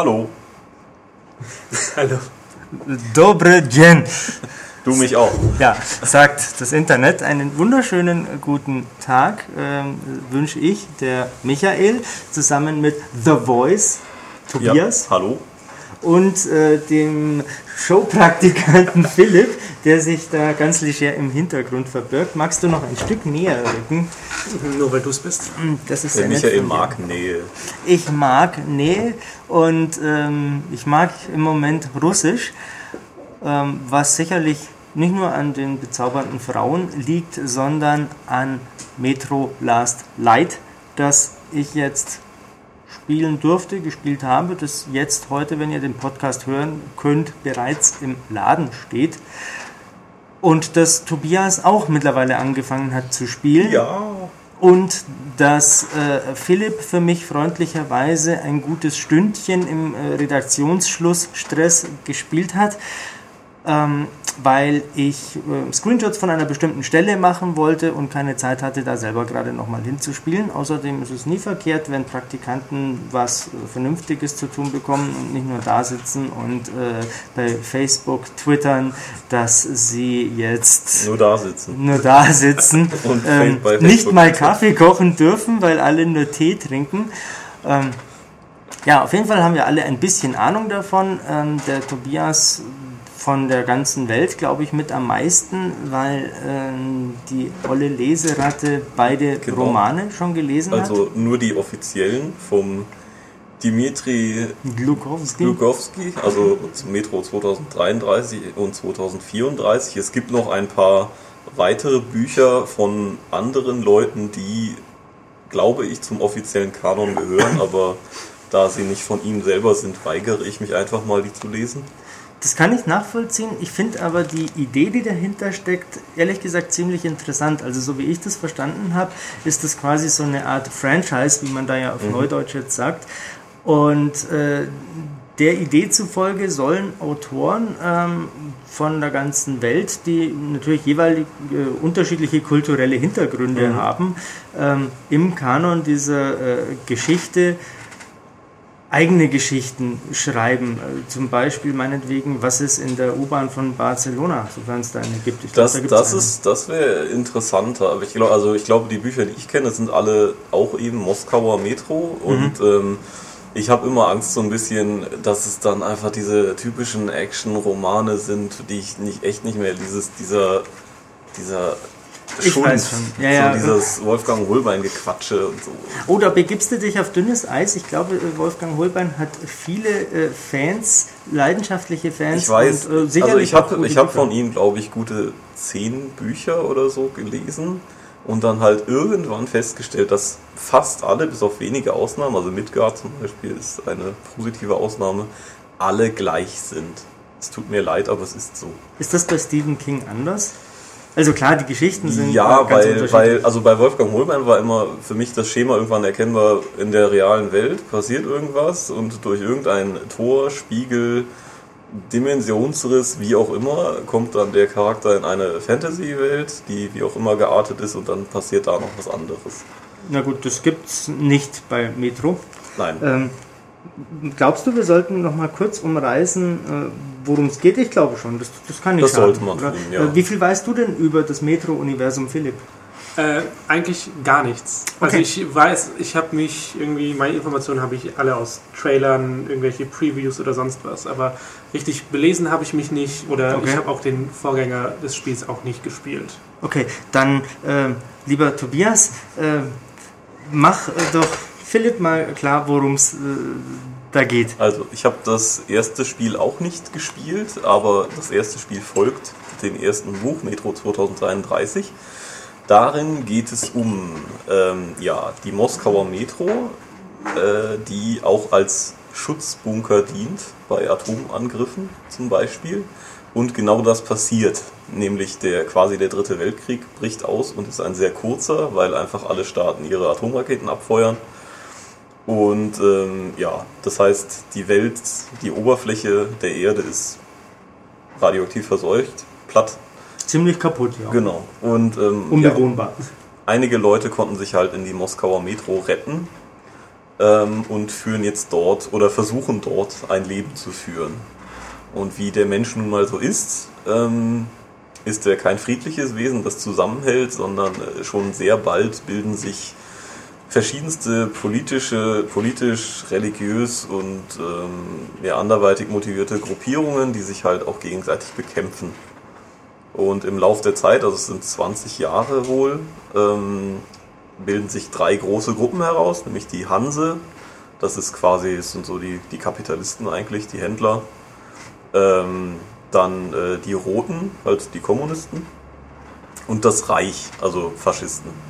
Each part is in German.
Hallo. Hallo. Dobre Dzień. Du mich auch. Ja, sagt das Internet. Einen wunderschönen guten Tag ähm, wünsche ich, der Michael, zusammen mit The Voice, Tobias. Ja, hallo. Und äh, dem Showpraktikanten Philipp, der sich da ganz leger im Hintergrund verbirgt. Magst du noch ein Stück näher rücken? Nur weil du es bist. Das ist Der sehr nett Michael mag Nähe. Ich mag Nähe und ähm, ich mag im Moment Russisch, ähm, was sicherlich nicht nur an den bezaubernden Frauen liegt, sondern an Metro Last Light, das ich jetzt spielen durfte, gespielt habe, das jetzt heute, wenn ihr den Podcast hören könnt, bereits im Laden steht. Und das Tobias auch mittlerweile angefangen hat zu spielen. Ja. Und dass äh, Philipp für mich freundlicherweise ein gutes Stündchen im äh, Redaktionsschlussstress gespielt hat, ähm, weil ich äh, Screenshots von einer bestimmten Stelle machen wollte und keine Zeit hatte, da selber gerade nochmal hinzuspielen. Außerdem ist es nie verkehrt, wenn Praktikanten was äh, Vernünftiges zu tun bekommen und nicht nur da sitzen und äh, bei Facebook twittern, dass sie jetzt Nur da sitzen. nur da sitzen, Und ähm, nicht mal. Kaffee kochen dürfen, weil alle nur Tee trinken. Ähm, ja, auf jeden Fall haben wir alle ein bisschen Ahnung davon. Ähm, der Tobias von der ganzen Welt, glaube ich, mit am meisten, weil ähm, die olle Leseratte beide Genau. Romane schon gelesen Also nur die offiziellen vom Dimitri hat. Glukowski. Glukowski, also zum Metro 2033 und 2034. Es gibt noch ein paar weitere Bücher von anderen Leuten, die, glaube ich, zum offiziellen Kanon gehören, aber da sie nicht von ihm selber sind, weigere ich mich einfach mal, die zu lesen. Das kann ich nachvollziehen. Ich finde aber die Idee, die dahinter steckt, ehrlich gesagt ziemlich interessant. Also so wie ich das verstanden habe, ist das quasi so eine Art Franchise, wie man da ja auf Neudeutsch jetzt sagt. Und äh, der Idee zufolge sollen Autoren ähm, von der ganzen Welt, die natürlich jeweilig äh, unterschiedliche kulturelle Hintergründe haben, ähm, im Kanon dieser äh, Geschichte eigene Geschichten schreiben. Äh, Zum Beispiel meinetwegen, was ist in der U-Bahn von Barcelona, sofern es da eine gibt. Ich glaub, Das, da das eine. ist, das wäre interessanter. Aber ich glaube, also ich glaube, die Bücher, die ich kenne, sind alle auch eben Moskauer Metro und ähm, ich habe immer Angst so ein bisschen, dass es dann einfach diese typischen Action-Romane sind, die ich nicht echt nicht mehr dieses dieser dieser Ich weiß schon. Ja, ja. so dieses Wolfgang Holbein Gequatsche und so. Oh, da begibst du dich auf dünnes Eis. Ich glaube, äh, Wolfgang Holbein hat viele äh, Fans, leidenschaftliche Fans. Ich weiß, und, äh, also ich habe ich hab von ihm, glaube ich, gute zehn Bücher oder so gelesen und dann halt irgendwann festgestellt, dass fast alle, bis auf wenige Ausnahmen, also Midgard zum Beispiel ist eine positive Ausnahme, alle gleich sind. Es tut mir leid, aber es ist so. Ist das bei Stephen King anders? Also klar, die Geschichten sind Ja, ganz weil, weil, also bei Wolfgang Hohlmann war immer für mich das Schema irgendwann erkennbar, in der realen Welt passiert irgendwas und durch irgendein Tor, Spiegel, Dimensionsriss, wie auch immer, kommt dann der Charakter in eine Fantasy-Welt, die wie auch immer geartet ist und dann passiert da noch was anderes. Na gut, das gibt's nicht bei Metro. Nein. Ähm, glaubst du, wir sollten noch mal kurz umreißen, äh, worum es geht? Ich glaube schon, das, das kann nicht Das schaden, sollte man tun, ja. Äh, Wie viel weißt du denn über das Metro-Universum, Philipp? Äh, eigentlich gar nichts. Also Okay. ich weiß, ich habe mich irgendwie, meine Informationen habe ich alle aus Trailern, irgendwelche Previews oder sonst was, aber richtig belesen habe ich mich nicht oder Okay. ich habe auch den Vorgänger des Spiels auch nicht gespielt. Okay, dann, äh, lieber Tobias, äh, mach äh, doch Philipp mal klar, worum es äh, da geht. Also, ich habe das erste Spiel auch nicht gespielt, aber das erste Spiel folgt dem ersten Buch, Metro 2033. Darin geht es um ähm, ja, die Moskauer Metro, äh, die auch als Schutzbunker dient bei Atomangriffen zum Beispiel. Und genau das passiert, nämlich der quasi der dritte Weltkrieg bricht aus und ist ein sehr kurzer, weil einfach alle Staaten ihre Atomraketen abfeuern. Und ähm, ja, das heißt, die Welt, die Oberfläche der Erde ist radioaktiv verseucht, platt, Ziemlich kaputt, ja. genau. Und ähm, ja, Unbewohnbar. einige Leute konnten sich halt in die Moskauer Metro retten. ähm, und führen jetzt dort oder versuchen dort ein Leben zu führen. Und wie der Mensch nun mal so ist, ähm, ist er kein friedliches Wesen, das zusammenhält, sondern äh, schon sehr bald bilden sich verschiedenste politische, politisch, religiös und ähm, ja, anderweitig motivierte Gruppierungen, die sich halt auch gegenseitig bekämpfen. Und im Laufe der Zeit, also es sind 20 Jahre wohl, ähm, bilden sich drei große Gruppen heraus, nämlich die Hanse, das ist quasi, das sind so die, die Kapitalisten eigentlich, die Händler. Ähm, dann äh, die Roten, halt die Kommunisten. Und das Reich, also Faschisten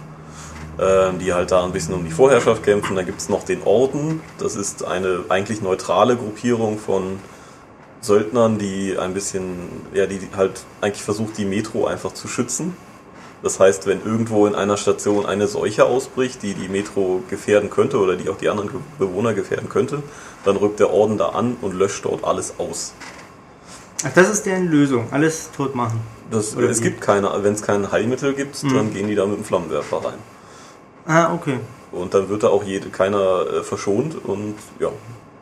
die halt da ein bisschen um die Vorherrschaft kämpfen. Dann gibt es noch den Orden, das ist eine eigentlich neutrale Gruppierung von Söldnern, die ein bisschen, ja, die halt eigentlich versucht, die Metro einfach zu schützen. Das heißt, wenn irgendwo in einer Station eine Seuche ausbricht, die die Metro gefährden könnte oder die auch die anderen Bewohner gefährden könnte, dann rückt der Orden da an und löscht dort alles aus. Ach, das ist deren Lösung, alles tot machen. Das, es gibt keine, wenn es kein Heilmittel gibt, mhm. dann gehen die da mit dem Flammenwerfer rein. Ah, okay. Und dann wird da auch jede, keiner äh, verschont und ja.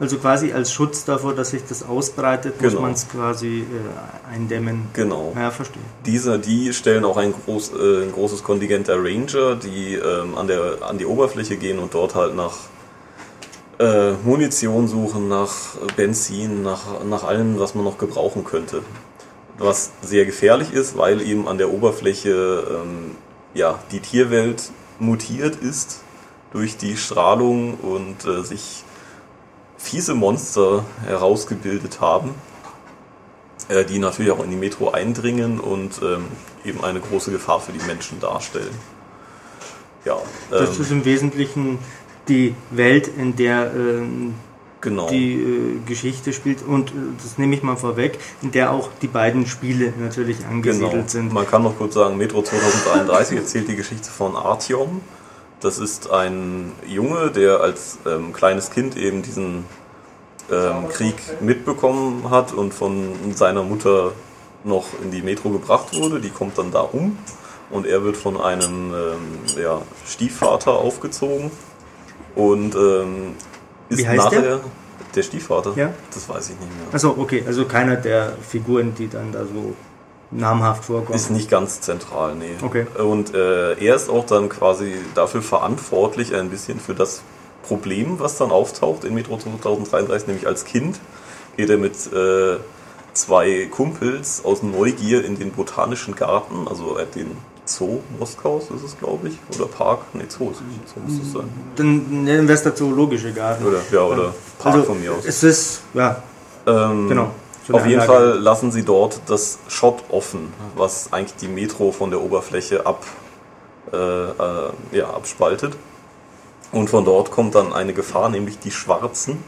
Also quasi als Schutz davor, dass sich das ausbreitet, muss genau. man es quasi äh, eindämmen. Genau. Ja, verstehe. Diese, die stellen auch ein, groß, äh, ein großes Kontingent der Ranger, die ähm, an, der, an die Oberfläche gehen und dort halt nach äh, Munition suchen, nach Benzin, nach, nach allem, was man noch gebrauchen könnte. Was sehr gefährlich ist, weil eben an der Oberfläche ähm, ja, die Tierwelt mutiert ist durch die Strahlung und äh, sich fiese Monster herausgebildet haben, äh, die natürlich auch in die Metro eindringen und ähm, eben eine große Gefahr für die Menschen darstellen. Ja, ähm, das ist im Wesentlichen die Welt, in der ähm, genau. die äh, Geschichte spielt und äh, das nehme ich mal vorweg, in der auch die beiden Spiele natürlich angesiedelt genau. sind. Man kann noch kurz sagen, Metro 2033 erzählt die Geschichte von Artyom. Das ist ein Junge, der als ähm, kleines Kind eben diesen ähm, Krieg mitbekommen hat und von seiner Mutter noch in die Metro gebracht wurde. Die kommt dann da um und er wird von einem ähm, ja, Stiefvater aufgezogen und ähm, ist Wie heißt nachher der? der Stiefvater. Ja? Das weiß ich nicht mehr. Also okay, also keiner der Figuren, die dann da so namhaft vorkommen. Ist nicht ganz zentral, nee. Okay. Und äh, er ist auch dann quasi dafür verantwortlich, ein bisschen für das Problem, was dann auftaucht in Metro 2033, nämlich als Kind geht er mit äh, zwei Kumpels aus Neugier in den Botanischen Garten, also den Zoo Moskaus ist es, glaube ich. Oder Park. Ne, Zoo, Zoo muss es sein. Dann nennen wir es der Zoologische Garten. Oder, ja, oder Park also, von mir aus. Es ist, ja. Ähm, genau. Auf jeden Fall lassen sie dort das Shot offen, was eigentlich die Metro von der Oberfläche ab, äh, äh, ja, abspaltet. Und von dort kommt dann eine Gefahr, nämlich die Schwarzen.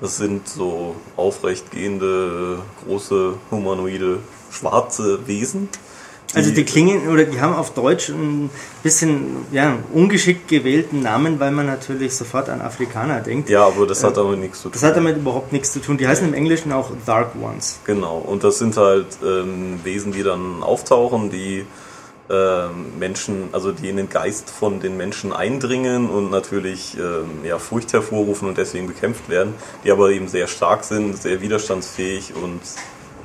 Das sind so aufrechtgehende, große, humanoide, schwarze Wesen also die klingen oder die haben auf Deutsch ein bisschen ja, ungeschickt gewählten Namen, weil man natürlich sofort an Afrikaner denkt. Ja, aber das hat äh, damit nichts zu tun. Das hat damit überhaupt nichts zu tun. Die heißen im Englischen auch Dark Ones. Genau, und das sind halt ähm, Wesen, die dann auftauchen, die ähm, Menschen, also die in den Geist von den Menschen eindringen und natürlich ähm, ja, Furcht hervorrufen und deswegen bekämpft werden, die aber eben sehr stark sind, sehr widerstandsfähig und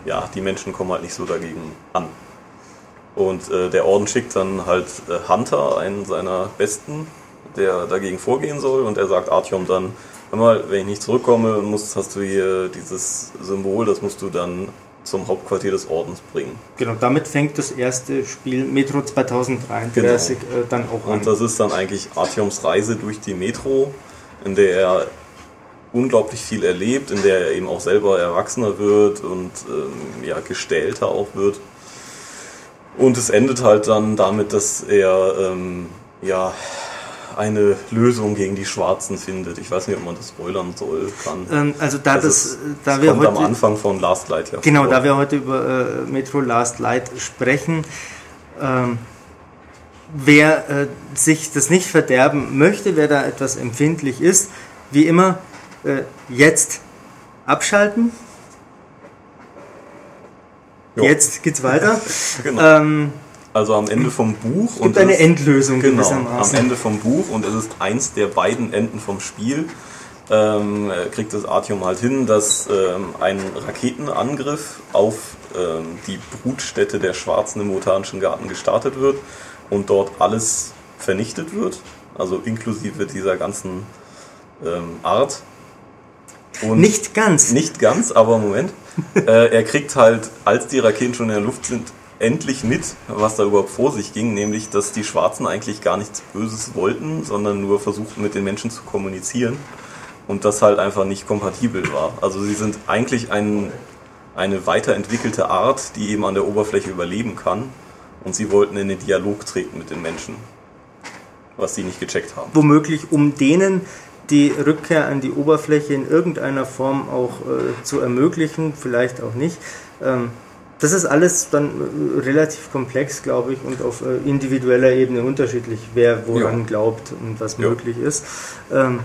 ja, die Menschen kommen halt nicht so dagegen an. Und äh, der Orden schickt dann halt äh, Hunter, einen seiner Besten, der dagegen vorgehen soll. Und er sagt Artyom dann, hör mal, wenn ich nicht zurückkomme, musst, hast du hier dieses Symbol, das musst du dann zum Hauptquartier des Ordens bringen. Genau, damit fängt das erste Spiel Metro 2033 genau. äh, dann auch an. Und das ist dann eigentlich Artyoms Reise durch die Metro, in der er unglaublich viel erlebt, in der er eben auch selber erwachsener wird und ähm, ja, gestählter auch wird. Und es endet halt dann damit, dass er ähm, ja eine Lösung gegen die Schwarzen findet. Ich weiß nicht, ob man das spoilern soll kann. Ähm, also da also das, es, da es wir kommt heute, am Anfang von Last Light ja. Genau, vor. da wir heute über äh, Metro Last Light sprechen. Ähm, wer äh, sich das nicht verderben möchte, wer da etwas empfindlich ist, wie immer äh, jetzt abschalten Jo. Jetzt geht's weiter. genau. ähm, Also am Ende vom Buch. Es gibt eine es- Endlösung Genau, am. Ende vom Buch und es ist eins der beiden Enden vom Spiel. Ähm, äh, kriegt das Artium halt hin, dass ähm, ein Raketenangriff auf ähm, die Brutstätte der Schwarzen im Botanischen Garten gestartet wird und dort alles vernichtet wird, also inklusive dieser ganzen ähm, Art. Und Nicht ganz. nicht ganz, aber Moment. äh, er kriegt halt, als die Raketen schon in der Luft sind, endlich mit, was da überhaupt vor sich ging, nämlich, dass die Schwarzen eigentlich gar nichts Böses wollten, sondern nur versuchten, mit den Menschen zu kommunizieren und das halt einfach nicht kompatibel war. Also sie sind eigentlich ein, eine weiterentwickelte Art, die eben an der Oberfläche überleben kann und sie wollten in den Dialog treten mit den Menschen, was sie nicht gecheckt haben. womöglich um denen die Rückkehr an die Oberfläche in irgendeiner Form auch äh, zu ermöglichen, vielleicht auch nicht. Ähm, das ist alles dann äh, relativ komplex, glaube ich, und auf äh, individueller Ebene unterschiedlich, wer woran Ja. glaubt und was Ja. möglich ist. Ähm,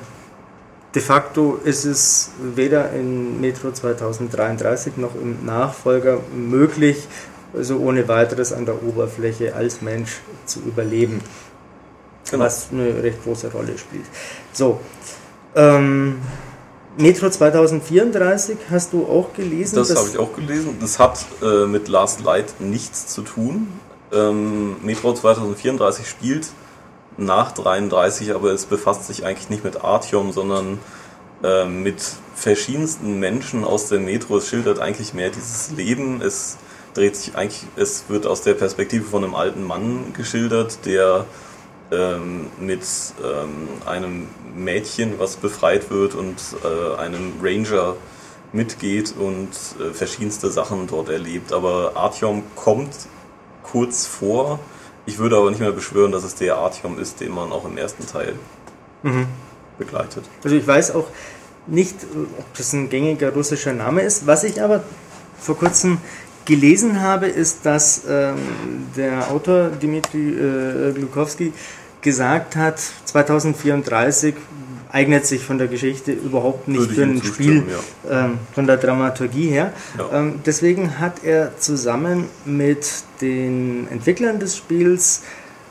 de facto ist es weder in Metro 2033 noch im Nachfolger möglich, so ohne weiteres an der Oberfläche als Mensch zu überleben Genau. was eine recht große Rolle spielt. So, ähm, Metro 2034 hast du auch gelesen. Das habe ich auch gelesen. Das hat äh, mit Last Light nichts zu tun. Ähm, Metro 2034 spielt nach 33, aber es befasst sich eigentlich nicht mit Artyom, sondern äh, mit verschiedensten Menschen aus der Metro. Es schildert eigentlich mehr dieses Leben. Es dreht sich eigentlich, es wird aus der Perspektive von einem alten Mann geschildert, der ähm, mit ähm, einem Mädchen, was befreit wird und äh, einem Ranger mitgeht und äh, verschiedenste Sachen dort erlebt. Aber Artyom kommt kurz vor. Ich würde aber nicht mehr beschwören, dass es der Artyom ist, den man auch im ersten Teil begleitet. Also ich weiß auch nicht, ob das ein gängiger russischer Name ist. Was ich aber vor kurzem gelesen habe, ist, dass ähm, der Autor Dmitri äh, Glukowski gesagt hat, 2034 eignet sich von der Geschichte überhaupt nicht für ein Spiel zustimmen, ähm, von der Dramaturgie her. Ja. Ähm, deswegen hat er zusammen mit den Entwicklern des Spiels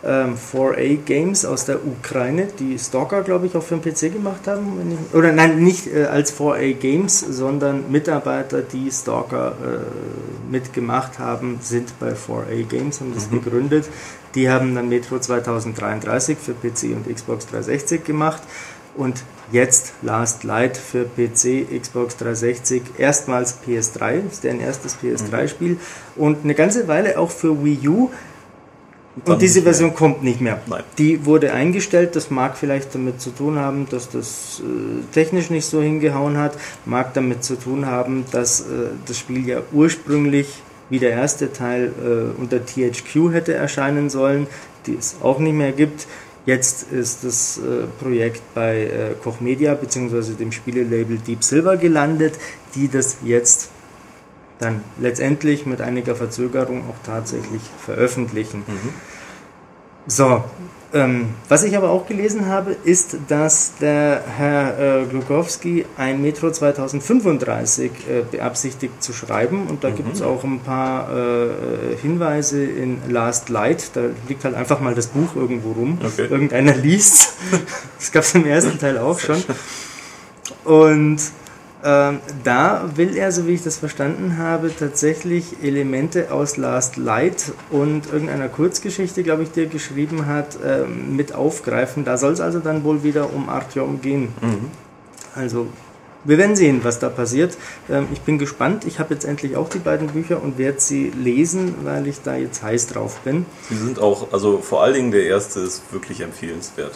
ähm, 4A Games aus der Ukraine, die Stalker, glaube ich, auch für den PC gemacht haben. Ich, oder nein, nicht äh, als 4A Games, sondern Mitarbeiter, die Stalker äh, mitgemacht haben, sind bei 4A Games, haben das gegründet. Die haben dann Metro 2033 für PC und Xbox 360 gemacht. Und jetzt Last Light für PC, Xbox 360, erstmals PS3, ist deren erstes PS3-Spiel und eine ganze Weile auch für Wii U. Und diese. Version kommt nicht mehr. Nein. Die wurde eingestellt, das mag vielleicht damit zu tun haben, dass das äh, technisch nicht so hingehauen hat, mag damit zu tun haben, dass äh, das Spiel ja ursprünglich wie der erste Teil äh, unter THQ hätte erscheinen sollen, die es auch nicht mehr gibt. Jetzt ist das äh, Projekt bei äh, Koch Media bzw. dem Spielelabel Deep Silver gelandet, die das jetzt dann letztendlich mit einiger Verzögerung auch tatsächlich veröffentlichen. So, ähm, was ich aber auch gelesen habe, ist, dass der Herr äh, Glukowski ein Metro 2035 äh, beabsichtigt zu schreiben und da gibt es auch ein paar äh, Hinweise in Last Light. Da liegt halt einfach mal das Buch irgendwo rum. Okay. Irgendeiner liest. Das gab es im ersten Teil auch schon. Und ähm, da will er, so wie ich das verstanden habe, tatsächlich Elemente aus Last Light und irgendeiner Kurzgeschichte, glaube ich, die er geschrieben hat, ähm, mit aufgreifen. Da soll es also dann wohl wieder um Artyom gehen. Also, wir werden sehen, was da passiert. Ähm, ich bin gespannt. Ich habe jetzt endlich auch die beiden Bücher und werde sie lesen, weil ich da jetzt heiß drauf bin. Sie sind auch, also vor allen Dingen der erste ist wirklich empfehlenswert.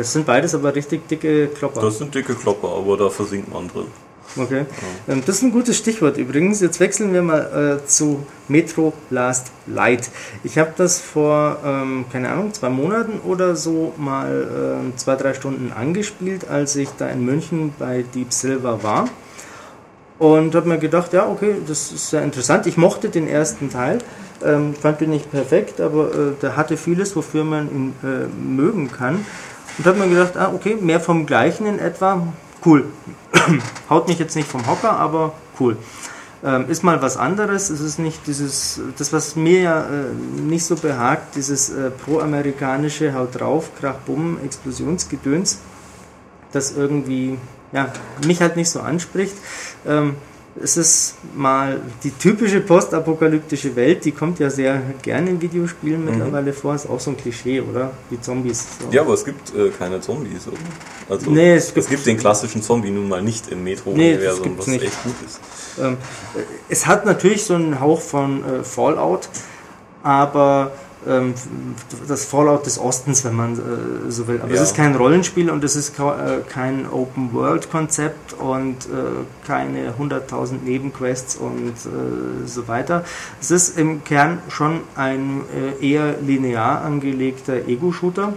Das sind beides aber richtig dicke Klopper. Das sind dicke Klopper, aber da versinkt man drin. Okay. Ähm, Das ist ein gutes Stichwort übrigens. Jetzt wechseln wir mal äh, zu Metro Last Light. Ich habe das vor, ähm, keine Ahnung, zwei Monaten oder so mal ähm, zwei, drei Stunden angespielt, als ich da in München bei Deep Silver war. Und habe mir gedacht, ja, okay, das ist sehr interessant. Ich mochte den ersten Teil. Ähm, fand ihn nicht perfekt, aber äh, der hatte vieles, wofür man ihn äh, mögen kann. Und habe mir gedacht, ah, okay, mehr vom Gleichen in etwa. Cool. Haut mich jetzt nicht vom Hocker, aber cool. Ähm, ist mal was anderes. Es ist nicht dieses, das was mir ja äh, nicht so behagt, dieses äh, pro-amerikanische Haut drauf, Krach, Bumm, Explosionsgedöns, das irgendwie ja, mich halt nicht so anspricht. Ähm, es ist mal die typische postapokalyptische Welt, die kommt ja sehr gerne in Videospielen mhm. mittlerweile vor, ist auch so ein Klischee, oder? Wie Zombies. So. Ja, aber es gibt äh, keine Zombies, oder? Also, nee, es, gibt, es gibt den klassischen Zombie nun mal nicht im Metro-Universum, nee, was nicht. echt gut ist. Ähm, es hat natürlich so einen Hauch von äh, Fallout, aber das Fallout des Ostens, wenn man äh, so will. Aber ja. es ist kein Rollenspiel und es ist äh, kein Open-World-Konzept und äh, keine 100.000 Nebenquests und so weiter. Es ist im Kern schon ein eher linear angelegter Ego-Shooter,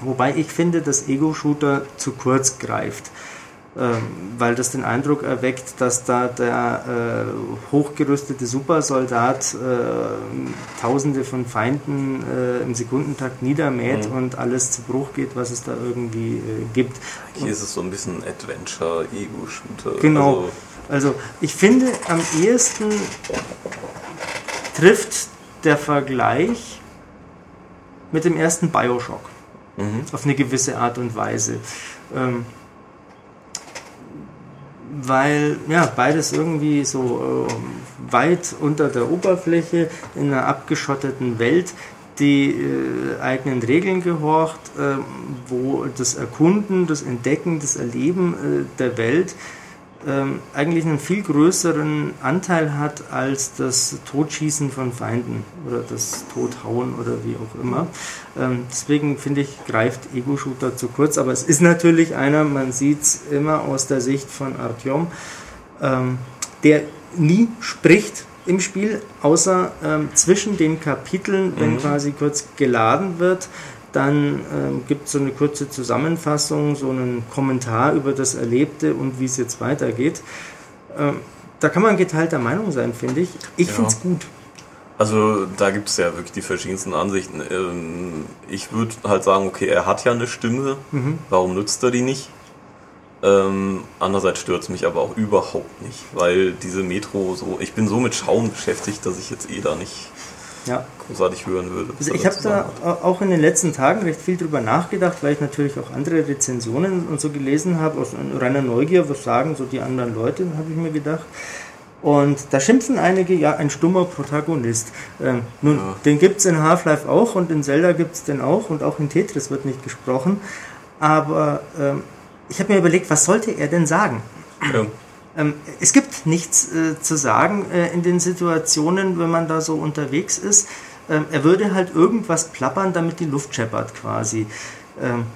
wobei ich finde, dass Ego-Shooter zu kurz greift. Ähm, weil das den Eindruck erweckt, dass da der äh, hochgerüstete Supersoldat äh, Tausende von Feinden äh, im Sekundentakt niedermäht mhm. und alles zu Bruch geht, was es da irgendwie äh, gibt. Hier und ist es so ein bisschen Adventure-Ego-Shooter. Genau. Also, also ich finde, am ehesten trifft der Vergleich mit dem ersten Bioshock. Mhm. Auf eine gewisse Art und Weise. Ähm, weil ja beides irgendwie so äh, weit unter der Oberfläche in einer abgeschotteten Welt die äh, eigenen Regeln gehorcht, äh, wo das Erkunden, das Entdecken, das Erleben äh, der Welt ähm, eigentlich einen viel größeren Anteil hat als das Totschießen von Feinden oder das Tothauen oder wie auch immer. Ähm, deswegen finde ich, greift Ego-Shooter zu kurz, aber es ist natürlich einer, man sieht es immer aus der Sicht von Artyom, ähm, der nie spricht im Spiel, außer ähm, zwischen den Kapiteln, wenn mhm. quasi kurz geladen wird dann ähm, gibt es so eine kurze Zusammenfassung, so einen Kommentar über das Erlebte und wie es jetzt weitergeht. Ähm, da kann man geteilter Meinung sein, finde ich. Ich ja. finde es gut. Also da gibt es ja wirklich die verschiedensten Ansichten. Ähm, ich würde halt sagen, okay, er hat ja eine Stimme, mhm. warum nutzt er die nicht? Ähm, andererseits stört es mich aber auch überhaupt nicht, weil diese Metro so, ich bin so mit Schauen beschäftigt, dass ich jetzt eh da nicht ja. großartig hören würde. Also ich habe da auch in den letzten Tagen recht viel drüber nachgedacht, weil ich natürlich auch andere Rezensionen und so gelesen habe, aus reiner Neugier, was sagen so die anderen Leute, habe ich mir gedacht. Und da schimpfen einige, ja, ein stummer Protagonist. Ähm, nun, ja. den gibt es in Half-Life auch und in Zelda gibt es den auch und auch in Tetris wird nicht gesprochen. Aber ähm, ich habe mir überlegt, was sollte er denn sagen? Ja. Ähm, es gibt nichts äh, zu sagen äh, in den Situationen, wenn man da so unterwegs ist. Ähm, er würde halt irgendwas plappern, damit die Luft scheppert quasi. Ähm,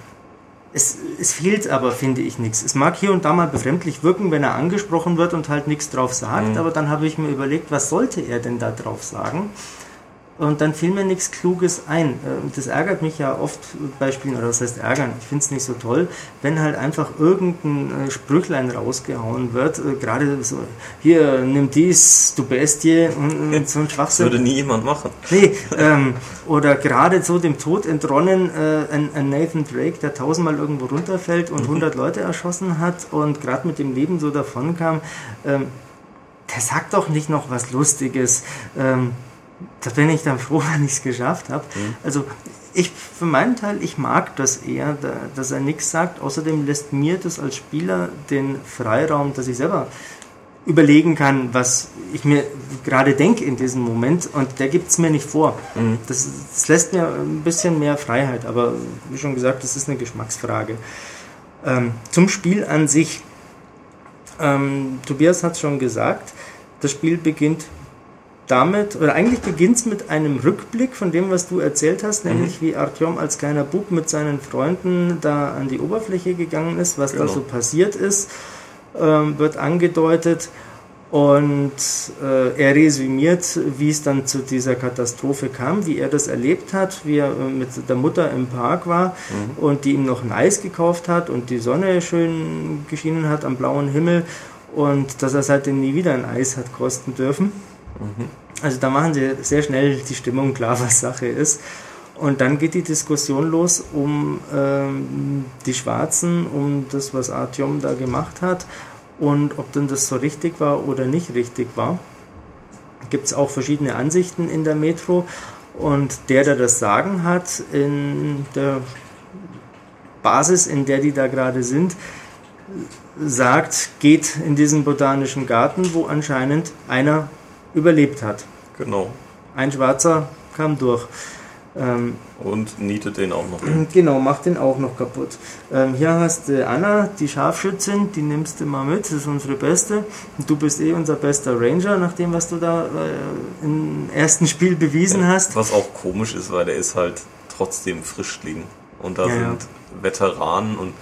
es, es, fehlt aber, finde ich, nichts. Es mag hier und da mal befremdlich wirken, wenn er angesprochen wird und halt nichts drauf sagt, mhm. aber dann habe ich mir überlegt, was sollte er denn da drauf sagen? Und dann fiel mir nichts Kluges ein. Ähm, das ärgert mich ja oft bei Spielen, oder das heißt ärgern, ich finde es nicht so toll, wenn halt einfach irgendein äh, Sprüchlein rausgehauen wird, äh, gerade so, hier, nimm dies, du Bestie, und, und so ein Schwachsinn. Das würde nie jemand machen. Nee, ähm, oder gerade so dem Tod entronnen, äh, ein, ein, Nathan Drake, der tausendmal irgendwo runterfällt und mhm. 100 Leute erschossen hat und gerade mit dem Leben so davonkam, ähm, der sagt doch nicht noch was Lustiges. Ähm, da bin ich dann froh, wenn ich es geschafft habe. Mhm. Also ich für meinen Teil, ich mag das eher, dass er nichts sagt. Außerdem lässt mir das als Spieler den Freiraum, dass ich selber überlegen kann, was ich mir gerade denke in diesem Moment und der gibt es mir nicht vor. Mhm. Das, das, lässt mir ein bisschen mehr Freiheit, aber wie schon gesagt, das ist eine Geschmacksfrage. Ähm, zum Spiel an sich. Ähm, Tobias hat es schon gesagt, das Spiel beginnt damit, oder eigentlich beginnt es mit einem Rückblick von dem, was du erzählt hast, mhm. nämlich wie Artyom als kleiner Bub mit seinen Freunden da an die Oberfläche gegangen ist, was genau. da so passiert ist, ähm, wird angedeutet und äh, er resümiert, wie es dann zu dieser Katastrophe kam, wie er das erlebt hat, wie er äh, mit der Mutter im Park war mhm. und die ihm noch ein Eis gekauft hat und die Sonne schön geschienen hat am blauen Himmel und dass er seitdem nie wieder ein Eis hat kosten dürfen. Also da machen sie sehr schnell die Stimmung klar, was Sache ist. Und dann geht die Diskussion los um ähm, die Schwarzen, um das, was Artyom da gemacht hat. und ob denn das so richtig war oder nicht richtig war. Gibt es auch verschiedene Ansichten in der Metro und der, der das Sagen hat, in der Basis, in der die da gerade sind, sagt, geht in diesen botanischen Garten, wo anscheinend einer überlebt hat. Genau. Ein Schwarzer kam durch. Ähm, und nietet den auch noch. Genau, macht den auch noch kaputt. Ähm, hier hast du Anna, die Scharfschützin, die nimmst du mal mit, das ist unsere Beste. Und du bist eh unser bester Ranger, nach dem, was du da äh, im ersten Spiel bewiesen ja, hast. Was auch komisch ist, weil der ist halt trotzdem Frischling. Und da ja, sind ja. Veteranen und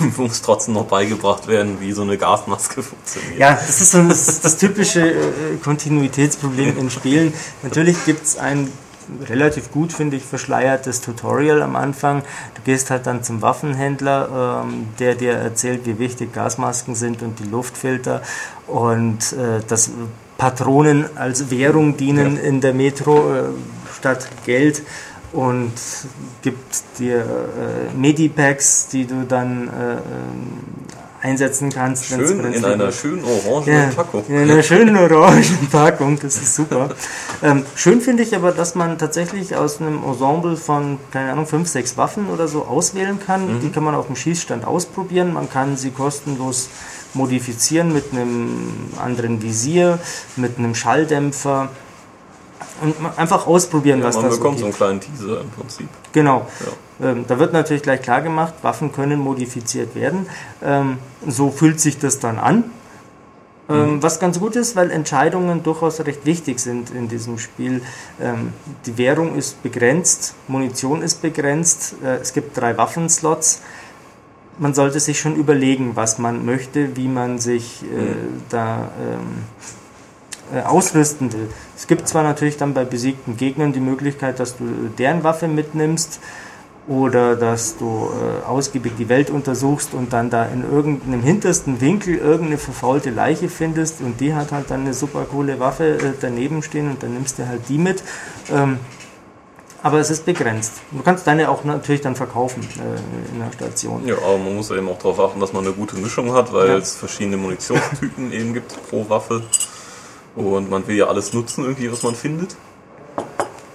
ihm muss trotzdem noch beigebracht werden, wie so eine Gasmaske funktioniert. Ja, das ist so das, das typische äh, Kontinuitätsproblem in Spielen. Natürlich gibt es ein relativ gut, finde ich, verschleiertes Tutorial am Anfang. Du gehst halt dann zum Waffenhändler, ähm, der dir erzählt, wie wichtig Gasmasken sind und die Luftfilter und äh, dass Patronen als Währung dienen ja. in der Metro äh, statt Geld und gibt dir äh, Medipacks, die du dann äh, äh einsetzen kannst. Schön in einer schönen orangen ja, Packung. In einer schönen orangen Packung, das ist super. ähm, schön finde ich aber, dass man tatsächlich aus einem Ensemble von, keine Ahnung, fünf, sechs Waffen oder so auswählen kann. Mhm. Die kann man auf dem Schießstand ausprobieren. Man kann sie kostenlos modifizieren mit einem anderen Visier, mit einem Schalldämpfer und einfach ausprobieren, ja, was das ist. Man bekommt so einen kleinen Teaser im Prinzip. Genau. Ja. Ähm, da wird natürlich gleich klar gemacht, Waffen können modifiziert werden. Ähm, so fühlt sich das dann an. Ähm, mhm. Was ganz gut ist, weil Entscheidungen durchaus recht wichtig sind in diesem Spiel. Ähm, die Währung ist begrenzt, Munition ist begrenzt, äh, es gibt drei Waffenslots. Man sollte sich schon überlegen, was man möchte, wie man sich äh, mhm. da ähm, äh, ausrüsten will. Es gibt zwar natürlich dann bei besiegten Gegnern die Möglichkeit, dass du deren Waffe mitnimmst oder dass du äh, ausgiebig die Welt untersuchst und dann da in irgendeinem hintersten Winkel irgendeine verfaulte Leiche findest und die hat halt dann eine super coole Waffe äh, daneben stehen und dann nimmst du halt die mit. Ähm, aber es ist begrenzt. Du kannst deine auch natürlich dann verkaufen äh, in der Station. Ja, aber man muss eben auch darauf achten, dass man eine gute Mischung hat, weil ja. es verschiedene Munitionstypen eben gibt pro Waffe. Und man will ja alles nutzen, irgendwie, was man findet.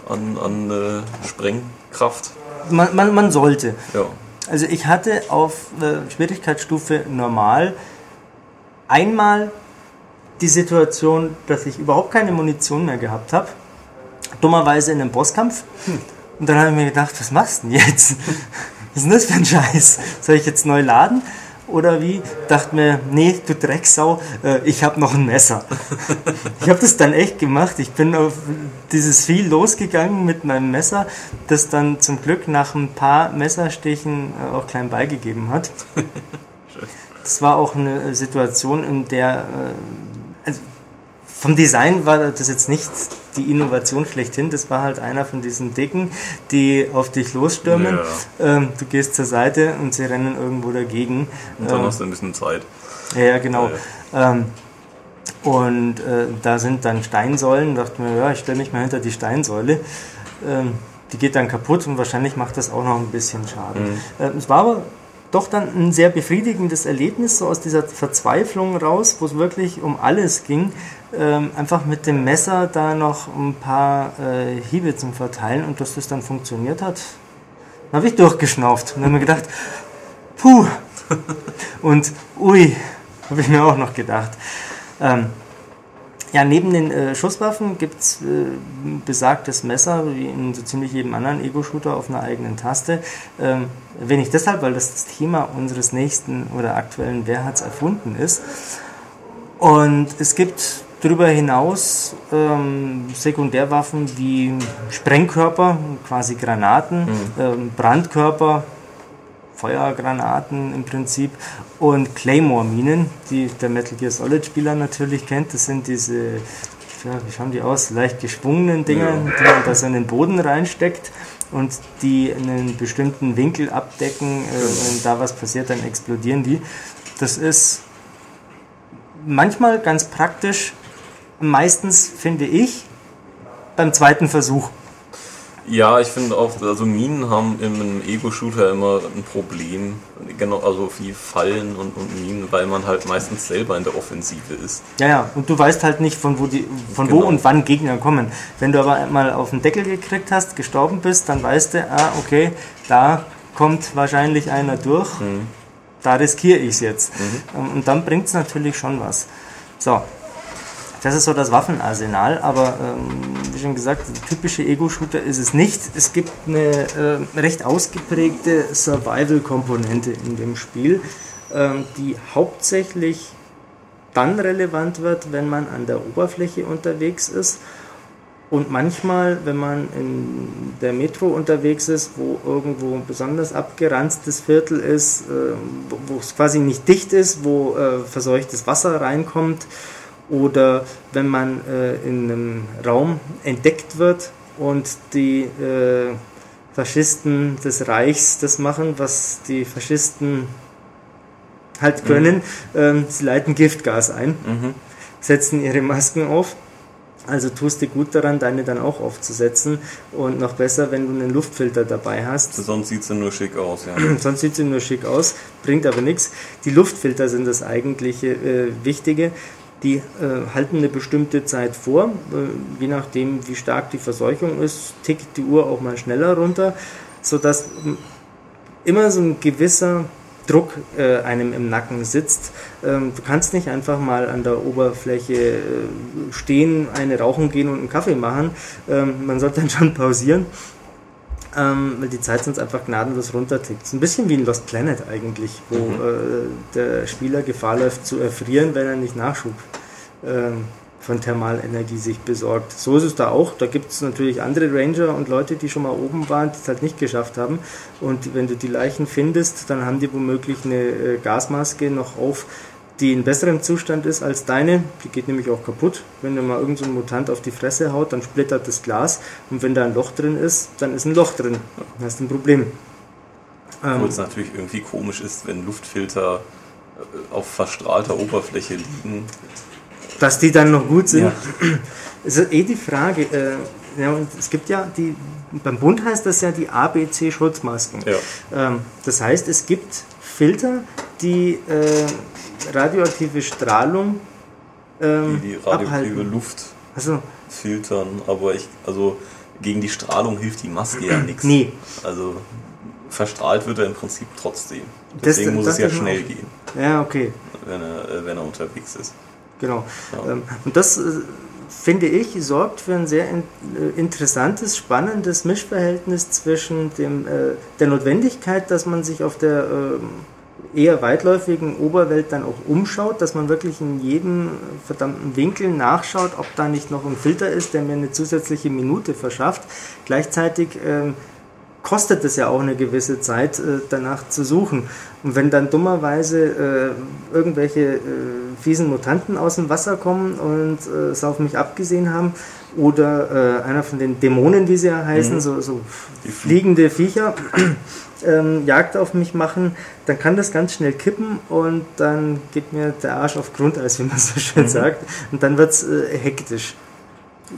An, an äh, Sprengkraft. Man, man, man sollte. Ja. Also ich hatte auf äh, Schwierigkeitsstufe normal einmal die Situation, dass ich überhaupt keine Munition mehr gehabt habe. Dummerweise in einem Bosskampf. Hm. Und dann habe ich mir gedacht, was machst du denn jetzt? Was ist denn das für ein Scheiß? Soll ich jetzt neu laden? Oder wie, dachte mir, nee, du Drecksau, äh, ich habe noch ein Messer. ich habe das dann echt gemacht. Ich bin auf dieses Vieh losgegangen mit meinem Messer, das dann zum Glück nach ein paar Messerstichen äh, auch klein beigegeben hat. Das war auch eine Situation, in der, äh, vom Design war das jetzt nicht die Innovation schlechthin. Das war halt einer von diesen Dicken, die auf dich losstürmen. Ja. Ähm, du gehst zur Seite und sie rennen irgendwo dagegen. Und dann ähm, hast du ein bisschen Zeit. Ja, genau. Ja. Ähm, und äh, da sind dann Steinsäulen. Da dachte mir, ja, ich stelle mich mal hinter die Steinsäule. Ähm, die geht dann kaputt und wahrscheinlich macht das auch noch ein bisschen Schaden. Mhm. Ähm, es war aber doch dann ein sehr befriedigendes Erlebnis, so aus dieser Verzweiflung raus, wo es wirklich um alles ging, ähm, einfach mit dem Messer da noch ein paar äh, Hiebe zum Verteilen und dass das dann funktioniert hat, habe ich durchgeschnauft und habe mir gedacht, puh, und ui, habe ich mir auch noch gedacht. Ähm, ja, neben den äh, Schusswaffen gibt es äh, besagtes Messer, wie in so ziemlich jedem anderen Ego-Shooter auf einer eigenen Taste. Ähm, wenn ich deshalb, weil das das Thema unseres nächsten oder aktuellen Wer hat's erfunden ist. Und es gibt darüber hinaus ähm, Sekundärwaffen wie Sprengkörper, quasi Granaten, mhm. ähm, Brandkörper, Feuergranaten im Prinzip und Claymore-Minen, die der Metal Gear Solid-Spieler natürlich kennt. Das sind diese, ja, wie schauen die aus, leicht geschwungenen Dinger, ja. die man da so in den Boden reinsteckt und die einen bestimmten Winkel abdecken. Äh, wenn da was passiert, dann explodieren die. Das ist manchmal ganz praktisch, meistens finde ich beim zweiten Versuch. Ja, ich finde auch, also Minen haben im Ego-Shooter immer ein Problem. Genau, also wie Fallen und, und Minen, weil man halt meistens selber in der Offensive ist. Ja, ja, und du weißt halt nicht, von wo die, von Genau. wo und wann Gegner kommen. Wenn du aber mal auf den Deckel gekriegt hast, gestorben bist, dann weißt du, ah, okay, da kommt wahrscheinlich einer durch, da riskiere ich es jetzt. Ähm, Und dann bringt es natürlich schon was. So, das ist so das Waffenarsenal, aber ähm, wie schon gesagt, typische Ego-Shooter ist es nicht. Es gibt eine äh, recht ausgeprägte Survival-Komponente in dem Spiel, ähm, die hauptsächlich dann relevant wird, wenn man an der Oberfläche unterwegs ist und manchmal, wenn man in der Metro unterwegs ist, wo irgendwo ein besonders abgeranztes Viertel ist, äh, wo- es quasi nicht dicht ist, wo äh, verseuchtes Wasser reinkommt oder wenn man äh, in einem Raum entdeckt wird und die äh, Faschisten des Reichs das machen, was die Faschisten halt können. Ähm, sie leiten Giftgas ein, setzen ihre Masken auf. Also tust du gut daran, deine dann auch aufzusetzen. Und noch besser, wenn du einen Luftfilter dabei hast. Sonst sieht sie nur schick aus, ja. Sonst sieht sie nur schick aus, bringt aber nichts. Die Luftfilter sind das eigentliche äh, Wichtige. Die äh, halten eine bestimmte Zeit vor. Äh, je nachdem, wie stark die Verseuchung ist, tickt die Uhr auch mal schneller runter, sodass ähm, immer so ein gewisser Druck äh, einem im Nacken sitzt. Ähm, du kannst nicht einfach mal an der Oberfläche äh, stehen, eine rauchen gehen und einen Kaffee machen. Ähm, man sollte dann schon pausieren ähm, weil die Zeit sonst einfach gnadenlos runtertickt. Es ist ein bisschen wie in Lost Planet eigentlich, wo äh, der Spieler Gefahr läuft zu erfrieren, wenn er nicht Nachschub ähm, von Thermalenergie sich besorgt. So ist es da auch. Da gibt es natürlich andere Ranger und Leute, die schon mal oben waren, die es halt nicht geschafft haben. Und wenn du die Leichen findest, dann haben die womöglich eine äh, Gasmaske noch auf, die in besserem Zustand ist als deine. Die geht nämlich auch kaputt. Wenn dir mal irgendein so Mutant auf die Fresse haut, dann splittert das Glas. Und wenn da ein Loch drin ist, dann ist ein Loch drin. Dann hast du ein Problem. Ähm, Obwohl es natürlich irgendwie komisch ist, wenn Luftfilter äh, auf verstrahlter Oberfläche liegen. dass die dann noch gut sind. Ja. Es ist eh die Frage. Äh, ja, und es gibt ja die, beim Bund heißt das ja die ABC-Schutzmasken. Ja. Ähm, das heißt, es gibt Filter, die äh, radioaktive Strahlung ähm, Die, die radioaktive abhalten. Luft Also, filtern, aber ich, also gegen die Strahlung hilft die Maske ja nichts. Nee. Also verstrahlt wird er im Prinzip trotzdem. Das- Deswegen muss das es ja schnell gehen, ja, okay. wenn er, äh, wenn er unterwegs ist. Genau. Ja. Ähm, Und das, äh, finde ich, sorgt für ein sehr äh, interessantes, spannendes Mischverhältnis zwischen dem, der Notwendigkeit, dass man sich auf der ähm, eher weitläufigen Oberwelt dann auch umschaut, dass man wirklich in jedem verdammten Winkel nachschaut, ob da nicht noch ein Filter ist, der mir eine zusätzliche Minute verschafft. Gleichzeitig ähm, kostet es ja auch eine gewisse Zeit, äh, danach zu suchen. Und wenn dann dummerweise äh, irgendwelche äh, fiesen Mutanten aus dem Wasser kommen und äh, es auf mich abgesehen haben, oder äh, einer von den Dämonen, wie sie ja heißen, Mhm. so, so fliegende Viecher, ähm, Jagd auf mich machen, dann kann das ganz schnell kippen und dann geht mir der Arsch auf Grundeis, wie man so schön sagt, und dann wird es äh, hektisch.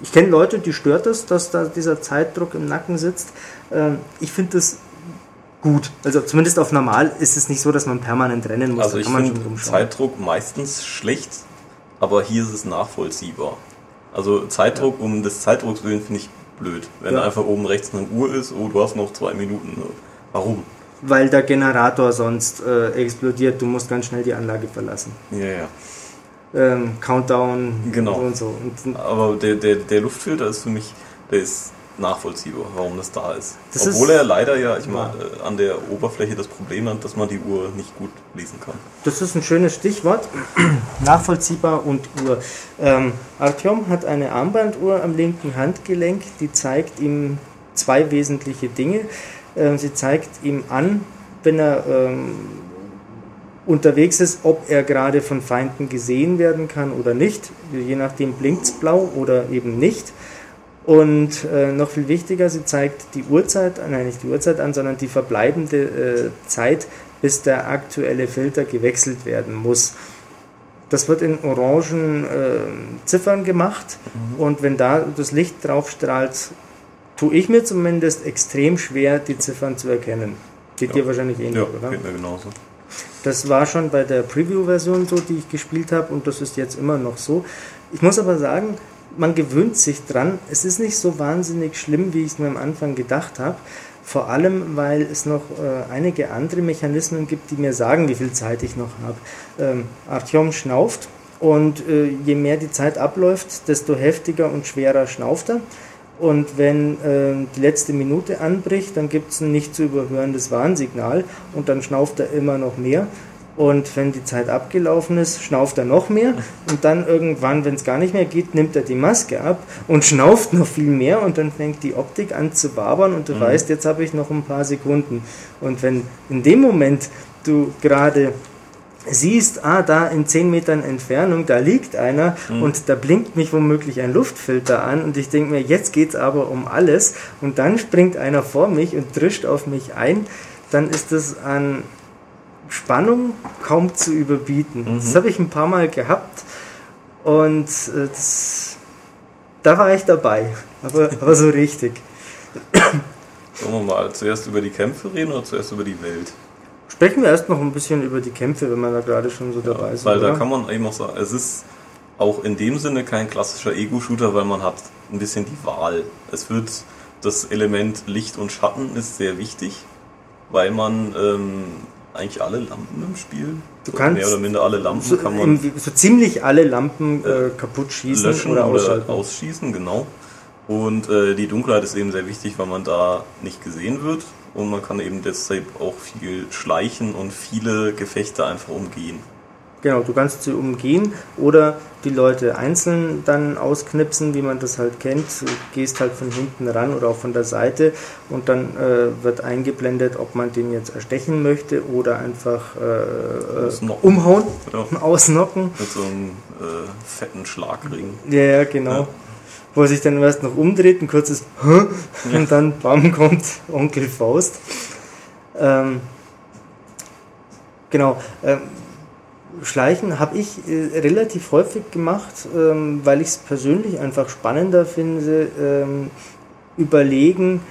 Ich kenne Leute, die stört es, dass da dieser Zeitdruck im Nacken sitzt. Ähm, ich finde das gut. Also zumindest auf normal ist es nicht so, dass man permanent rennen muss. Also Da ich finde. Zeitdruck meistens schlecht, aber hier ist es nachvollziehbar. Also Zeitdruck um des Zeitdrucks willen finde ich blöd. Wenn Ja. einfach oben rechts eine Uhr ist, oh, du hast noch zwei Minuten. Warum? Weil der Generator sonst äh, explodiert. Du musst ganz schnell die Anlage verlassen. Ja, ja. Ähm, Countdown Genau. und so. Und, Aber der, der, der Luftfilter ist für mich, der ist nachvollziehbar, warum das da ist. Das Obwohl ist- er leider ja, ich meine, äh, an der Oberfläche das Problem hat, dass man die Uhr nicht gut lesen kann. Das ist ein schönes Stichwort. Nachvollziehbar und Uhr. Ähm, Artyom hat eine Armbanduhr am linken Handgelenk, die zeigt ihm zwei wesentliche Dinge. Ähm, sie zeigt ihm an, wenn er ähm, unterwegs ist, ob er gerade von Feinden gesehen werden kann oder nicht. Je nachdem blinkt es blau oder eben nicht. Und äh, noch viel wichtiger, sie zeigt die Uhrzeit, nein, nicht die Uhrzeit an, sondern die verbleibende äh, Zeit, bis der aktuelle Filter gewechselt werden muss. Das wird in orangen äh, Ziffern gemacht und wenn da das Licht drauf strahlt, tue ich mir zumindest extrem schwer, die Ziffern zu erkennen. Geht Ja. dir wahrscheinlich ähnlich, Ja, oder? geht mir genauso. Das war schon bei der Preview-Version so, die ich gespielt habe und das ist jetzt immer noch so. Ich muss aber sagen, man gewöhnt sich dran. Es ist nicht so wahnsinnig schlimm, wie ich es mir am Anfang gedacht habe. Vor allem, weil es noch äh, einige andere Mechanismen gibt, die mir sagen, wie viel Zeit ich noch habe. Ähm, Artyom schnauft und äh, je mehr die Zeit abläuft, desto heftiger und schwerer schnauft er. Und wenn ähm, die letzte Minute anbricht, dann gibt es ein nicht zu überhörendes Warnsignal und dann schnauft er immer noch mehr. Und wenn die Zeit abgelaufen ist, schnauft er noch mehr. Und dann irgendwann, wenn es gar nicht mehr geht, nimmt er die Maske ab und schnauft noch viel mehr. Und dann fängt die Optik an zu wabern und du Mhm. weißt, jetzt habe ich noch ein paar Sekunden. Und wenn in dem Moment du gerade siehst, ah, da in 10 Metern Entfernung, da liegt einer und da blinkt mich womöglich ein Luftfilter an und ich denke mir, jetzt geht's aber um alles und dann springt einer vor mich und drischt auf mich ein, dann ist das an Spannung kaum zu überbieten. Das habe ich ein paar Mal gehabt und äh, das, da war ich dabei, aber, aber so richtig. Sollen wir mal zuerst über die Kämpfe reden oder zuerst über die Welt? Sprechen wir erst noch ein bisschen über die Kämpfe, wenn wir da gerade schon so dabei sind. Weil da oder? kann man eben auch sagen, es ist auch in dem Sinne kein klassischer Ego-Shooter, weil man hat ein bisschen die Wahl. Es wird das Element Licht und Schatten ist sehr wichtig, weil man ähm, eigentlich alle Lampen im Spiel, Du kannst mehr oder minder alle Lampen so, kann man im- so ziemlich alle Lampen äh, kaputt schießen löschen oder oder, ausschießen, genau. Und äh, die Dunkelheit ist eben sehr wichtig, weil man da nicht gesehen wird und man kann eben deshalb auch viel schleichen und viele Gefechte einfach umgehen. Genau, du kannst sie umgehen oder die Leute einzeln dann ausknipsen, wie man das halt kennt. Du gehst halt von hinten ran oder auch von der Seite und dann äh, wird eingeblendet, ob man den jetzt erstechen möchte oder einfach äh, äh, Ausnocken. umhauen, Ja. ausnocken. Mit so einem äh, fetten Schlagring. Ja, ja, genau. Ja. Wo er sich dann erst noch umdreht, ein kurzes Hä? und dann bam kommt Onkel Faust. Ähm, genau. Ähm, Schleichen habe ich äh, relativ häufig gemacht, ähm, weil ich es persönlich einfach spannender finde, ähm, überlegen,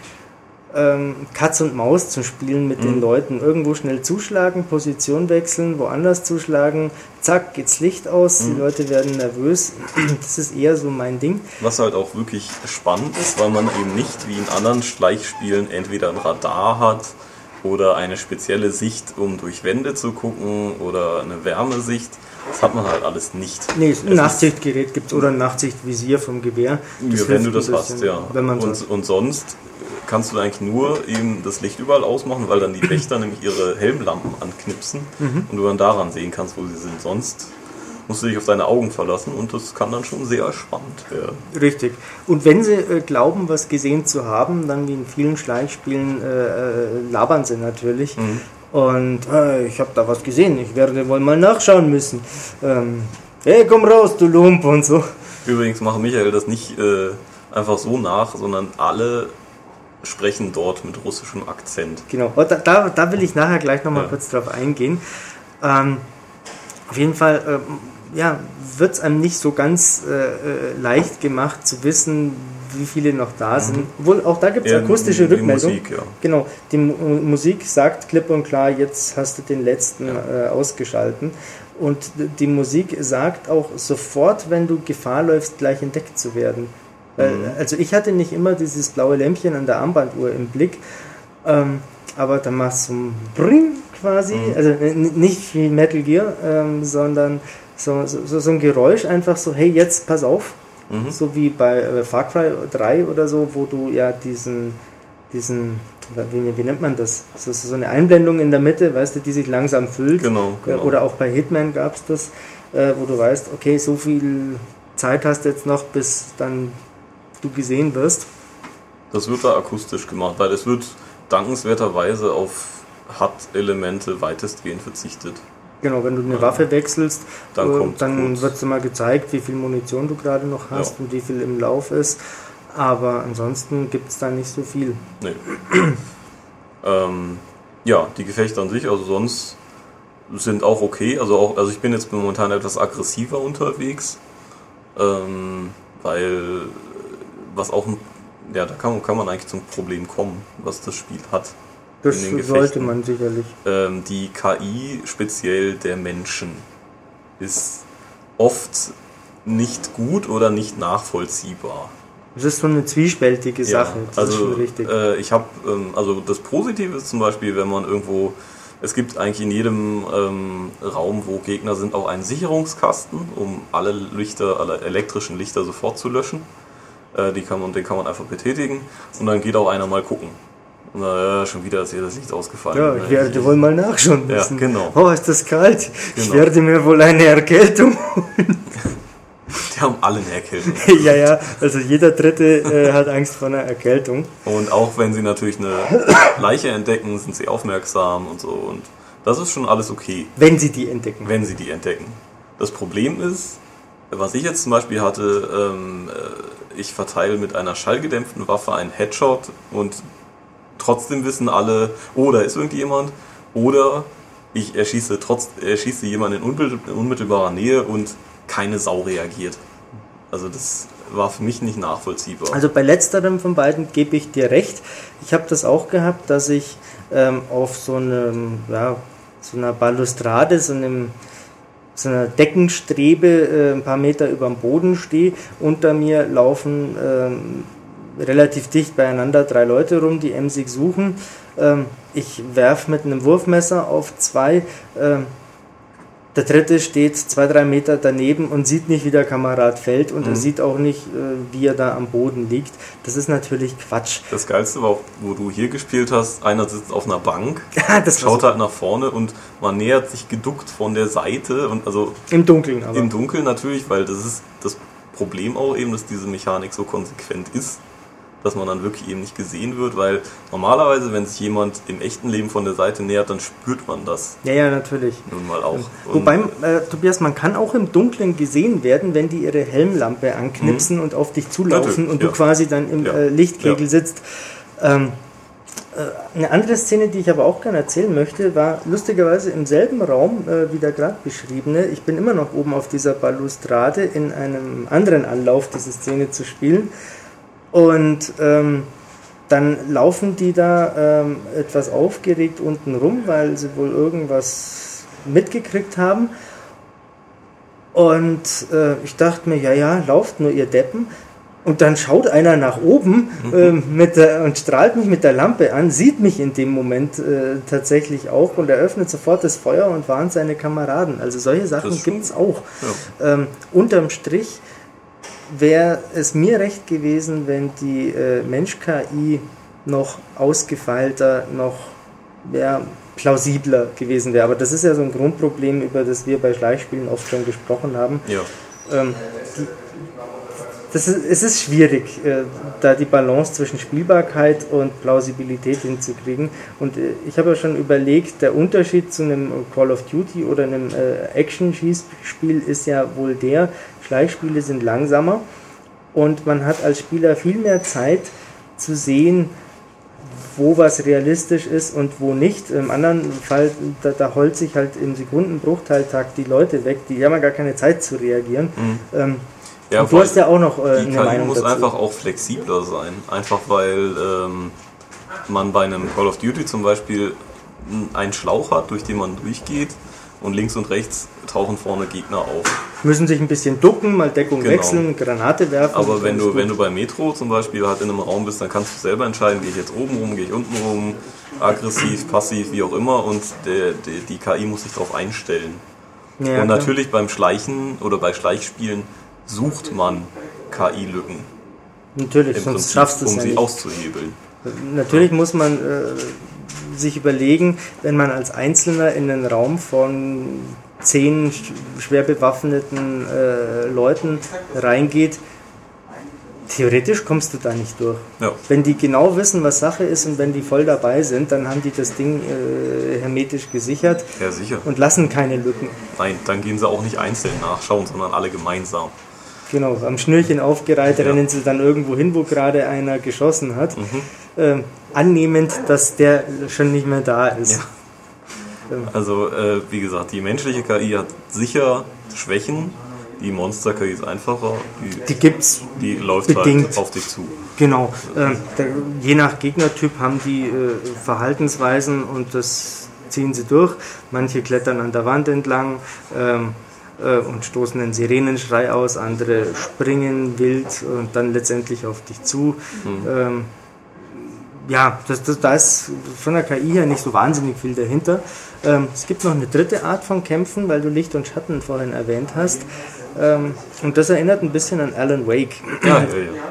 ähm, Katz und Maus zu spielen mit den Mhm. Leuten. Irgendwo schnell zuschlagen, Position wechseln, woanders zuschlagen, zack, geht's Licht aus, die Mhm. Leute werden nervös. Das ist eher so mein Ding. Was halt auch wirklich spannend ist, weil man eben nicht wie in anderen Schleichspielen entweder ein Radar hat oder eine spezielle Sicht, um durch Wände zu gucken oder eine Wärmesicht. Das hat man halt alles nicht. Nee, Es ein Nachtsichtgerät gibt oder ein Nachtsichtvisier vom Gewehr. Ja, wenn du das hast, ja. Wenn man und, und sonst kannst du eigentlich nur eben das Licht überall ausmachen, weil dann die Wächter nämlich ihre Helmlampen anknipsen Mhm. und du dann daran sehen kannst, wo sie sind. Sonst musst du dich auf deine Augen verlassen und das kann dann schon sehr spannend werden. Richtig. Und wenn sie äh, glauben, was gesehen zu haben, dann wie in vielen Schleichspielen äh, äh, labern sie natürlich. Mhm. Und äh, ich habe da was gesehen, ich werde wohl mal nachschauen müssen. Ähm, hey, komm raus, du Lump und so. Übrigens macht Michael das nicht äh, einfach so nach, sondern alle sprechen dort mit russischem Akzent. Genau, aber da, da, da will ich nachher gleich nochmal Ja. kurz drauf eingehen. Ähm, auf jeden Fall ähm, ja, wird es einem nicht so ganz äh, äh, leicht gemacht zu wissen, wie viele noch da sind. Obwohl auch da gibt es Mhm. Akustische die Rückmeldung. Musik, ja. Genau, die Mu Musik sagt klipp und klar, jetzt hast du den letzten äh, ausgeschalten. Und die Musik sagt auch sofort, wenn du Gefahr läufst, gleich entdeckt zu werden. Weil, Mhm. Also ich hatte nicht immer dieses blaue Lämpchen an der Armbanduhr im Blick, ähm, aber dann machst du ein Bring quasi, Mhm. also nicht wie Metal Gear, ähm, sondern so, so, so ein Geräusch einfach so, hey, jetzt pass auf, Mhm. so wie bei äh, Far Cry 3 oder so, wo du ja diesen, diesen, wie, wie nennt man das? Das ist so eine Einblendung in der Mitte, weißt du, die sich langsam füllt. Genau, Äh, genau. Oder auch bei Hitman gab es das, äh, wo du weißt, okay, so viel Zeit hast du jetzt noch, bis dann du gesehen wirst. Das wird da akustisch gemacht, weil es wird dankenswerterweise auf HUD-Elemente weitestgehend verzichtet. Genau, wenn du eine Waffe wechselst, Dann äh, dann wird dir mal gezeigt, wie viel Munition du gerade noch hast Ja. und wie viel im Lauf ist. Aber ansonsten gibt es da nicht so viel. Nee. ähm, ja, die Gefechte an sich, also sonst sind auch okay. Also auch, also ich bin jetzt momentan etwas aggressiver unterwegs, ähm, weil was auch ein ja, da kann, kann man eigentlich zum Problem kommen, was das Spiel hat. Das sollte man sicherlich. Ähm, die KI speziell der Menschen ist oft nicht gut oder nicht nachvollziehbar. Das ist so eine zwiespältige Sache. Das also ist schon richtig. Äh, ich habe ähm, also das Positive ist zum Beispiel, wenn man irgendwo es gibt eigentlich in jedem ähm, Raum, wo Gegner sind, auch einen Sicherungskasten, um alle Lichter, alle elektrischen Lichter sofort zu löschen. Äh, die kann man, den kann man einfach betätigen und dann geht auch einer mal gucken. Äh, schon wieder ist hier das Licht ausgefallen. ja, ich werde wohl mal nachschauen Ja, müssen. genau. Oh, ist das kalt? Ich Genau. werde mir wohl eine Erkältung. Die haben alle eine Erkältung. ja, ja, also jeder Dritte äh, hat Angst vor einer Erkältung. Und auch wenn sie natürlich eine Leiche entdecken, sind sie aufmerksam und so. Und das ist schon alles okay. Wenn sie die entdecken. wenn sie die entdecken. Das Problem ist, was ich jetzt zum Beispiel hatte, ähm, äh, ich verteile mit einer schallgedämpften Waffe einen Headshot und trotzdem wissen alle, oh, da ist irgendjemand, oder ich erschieße, trotz, erschieße jemanden in unmittel- in unmittelbarer Nähe und keine Sau reagiert. Also das war für mich nicht nachvollziehbar. Also bei letzterem von beiden gebe ich dir recht. Ich habe das auch gehabt, dass ich ähm, auf so einem, ja, so einer Balustrade, so einem so einer Deckenstrebe äh, ein paar Meter über dem Boden stehe. Unter mir laufen ähm, relativ dicht beieinander drei Leute rum, die emsig suchen. Ähm, ich werfe mit einem Wurfmesser auf zwei. Ähm, der dritte steht zwei, drei Meter daneben und sieht nicht, wie der Kamerad fällt und er sieht auch nicht, äh, wie er da am Boden liegt. Das ist natürlich Quatsch. Das Geilste war auch, wo du hier gespielt hast, einer sitzt auf einer Bank, das schaut halt nach vorne und man nähert sich geduckt von der Seite und also Im Dunkeln aber. Im Dunkeln natürlich, weil das ist das Problem auch eben, dass diese Mechanik so konsequent ist, dass man dann wirklich eben nicht gesehen wird, weil normalerweise, wenn sich jemand im echten Leben von der Seite nähert, dann spürt man das ja, ja, natürlich. nun mal auch. Und Wobei, äh, Tobias, man kann auch im Dunkeln gesehen werden, wenn die ihre Helmlampe anknipsen und auf dich zulaufen Mhm. Natürlich, und du ja. quasi dann im Ja. äh, Lichtkegel Ja. sitzt. Ähm, äh, eine andere Szene, die ich aber auch gerne erzählen möchte, war lustigerweise im selben Raum äh, wie der gerade beschriebene. Ich bin immer noch oben auf dieser Balustrade in einem anderen Anlauf, diese Szene zu spielen. Und ähm, dann laufen die da ähm, etwas aufgeregt unten rum, weil sie wohl irgendwas mitgekriegt haben. Und äh, ich dachte mir, ja, ja, lauft nur ihr Deppen. Und dann schaut einer nach oben ähm, mit der, und strahlt mich mit der Lampe an, sieht mich in dem Moment äh, tatsächlich auch und eröffnet sofort das Feuer und warnt seine Kameraden. Also solche Sachen gibt es auch. Ja. Ähm, unterm Strich wäre es mir recht gewesen, wenn die äh, Mensch-KI noch ausgefeilter, noch ja, plausibler gewesen wäre. Aber das ist ja so ein Grundproblem, über das wir bei Schleichspielen oft schon gesprochen haben. ja. Ähm, die, das ist, es ist schwierig, äh, da die Balance zwischen Spielbarkeit und Plausibilität hinzukriegen. Und äh, ich habe ja schon überlegt, der Unterschied zu einem Call of Duty oder einem äh, Action-Schießspiel ist ja wohl der, Schleichspiele sind langsamer und man hat als Spieler viel mehr Zeit zu sehen, wo was realistisch ist und wo nicht. Im anderen Fall, da, da holt sich halt im Sekundenbruchteiltakt die Leute weg, die haben ja gar keine Zeit zu reagieren. Ähm, ja und du hast ja auch noch äh, die eine KI Meinung muss dazu. einfach auch flexibler sein. Einfach weil ähm, man bei einem Call of Duty zum Beispiel einen Schlauch hat, durch den man durchgeht und links und rechts tauchen vorne Gegner auf. Müssen sich ein bisschen ducken, mal Deckung Genau. wechseln, Granate werfen. Aber wenn du, ist wenn gut. du bei Metro zum Beispiel halt in einem Raum bist, dann kannst du selber entscheiden, gehe ich jetzt oben rum, gehe ich unten rum, aggressiv, passiv, wie auch immer und der, der, die KI muss sich darauf einstellen. ja, und klar. natürlich beim Schleichen oder bei Schleichspielen sucht man KI-Lücken natürlich, im sonst Prinzip, schaffst du es um ja sie nicht. auszuhebeln. Natürlich muss man äh, sich überlegen, wenn man als Einzelner in einen Raum von zehn sch- schwer bewaffneten äh, Leuten reingeht, theoretisch kommst du da nicht durch. Ja. Wenn die genau wissen, was Sache ist und wenn die voll dabei sind, dann haben die das Ding äh, hermetisch gesichert ja, und lassen keine Lücken. Nein, dann gehen sie auch nicht einzeln nachschauen, sondern alle gemeinsam. Genau, am Schnürchen aufgereiht Ja. rennen sie dann irgendwo hin, wo gerade einer geschossen hat, Mhm. ähm, annehmend, dass der schon nicht mehr da ist. Ja. Also, äh, wie gesagt, die menschliche KI hat sicher Schwächen, Die Monster KI ist einfacher, die, Die gibt's die läuft bedingt. halt auf dich zu. Genau. Ähm, da, je nach Gegnertyp haben die äh, Verhaltensweisen und das ziehen sie durch. Manche klettern an der Wand entlang ähm, äh, und stoßen einen Sirenenschrei aus, andere springen wild und dann letztendlich auf dich zu. Ähm, ja, das, das, da ist von der KI her nicht so wahnsinnig viel dahinter. Ähm, es gibt noch eine dritte Art von Kämpfen, weil du Licht und Schatten vorhin erwähnt hast. Ähm, und das erinnert ein bisschen an Alan Wake. Ja, ja, ja.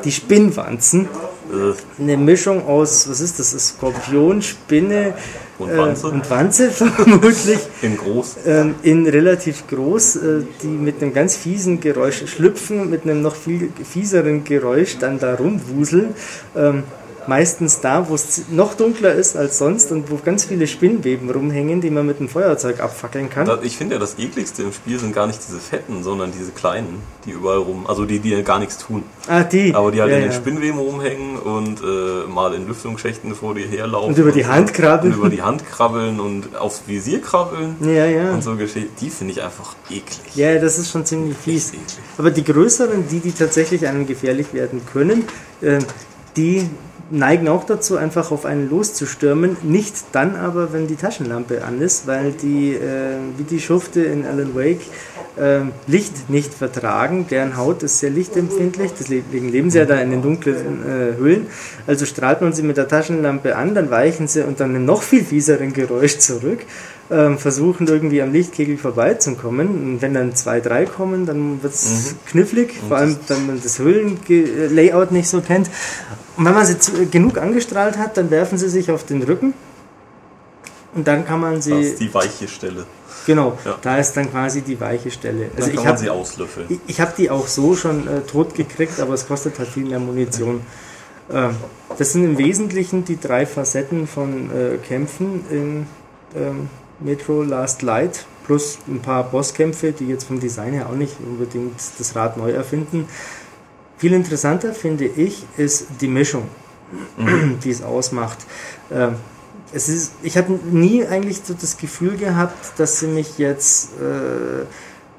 Die Spinnwanzen, Äh, eine Mischung aus, was ist das, Skorpion, Spinne Und äh, Wanze? und Wanze vermutlich, in groß. ähm, in relativ groß, äh, die mit einem ganz fiesen Geräusch schlüpfen, mit einem noch viel fieseren Geräusch dann da rumwuseln. Ähm, meistens da, wo es noch dunkler ist als sonst und wo ganz viele Spinnweben rumhängen, die man mit einem Feuerzeug abfackeln kann. Ich finde ja, das ekligste im Spiel sind gar nicht diese fetten, sondern diese kleinen, die überall rum, also die, die gar nichts tun. ah, die. Aber die halt ja, in den ja. Spinnweben rumhängen und äh, mal in Lüftungsschächten vor dir herlaufen. Und über die Hand krabbeln. Und über die Hand krabbeln und aufs Visier krabbeln. Ja, ja. Und so Geschichten. Die finde ich einfach eklig. Ja, das ist schon ziemlich fies. Aber die größeren, die, die tatsächlich einem gefährlich werden können, äh, die neigen auch dazu, einfach auf einen loszustürmen. Nicht dann aber, wenn die Taschenlampe an ist, weil die, äh, wie die Schufte in Alan Wake, äh, Licht nicht vertragen. Deren Haut ist sehr lichtempfindlich, deswegen leben sie ja da in den dunklen äh, Höhlen. Also strahlt man sie mit der Taschenlampe an, dann weichen sie unter einem noch viel fieseren Geräusch zurück ähm, versuchen irgendwie am Lichtkegel vorbeizukommen. Und wenn dann zwei, drei kommen, dann wird es knifflig, vor allem wenn man das Höhlenlayout nicht so kennt. Und wenn man sie genug angestrahlt hat, dann werfen sie sich auf den Rücken und dann kann man Das sie, ist die weiche Stelle. genau, Ja. da ist dann quasi die weiche Stelle. Dann Also kann ich man habe sie auslöffeln. ich, ich habe die auch so schon äh, tot gekriegt, aber es kostet halt viel mehr Munition. Ähm, das sind im Wesentlichen die drei Facetten von äh, Kämpfen in ähm, Metro Last Light plus ein paar Bosskämpfe, die jetzt vom Design her auch nicht unbedingt das Rad neu erfinden. Viel interessanter finde ich ist die Mischung, die es ausmacht. Ähm, es ist, ich habe nie eigentlich so das Gefühl gehabt, dass sie mich jetzt äh,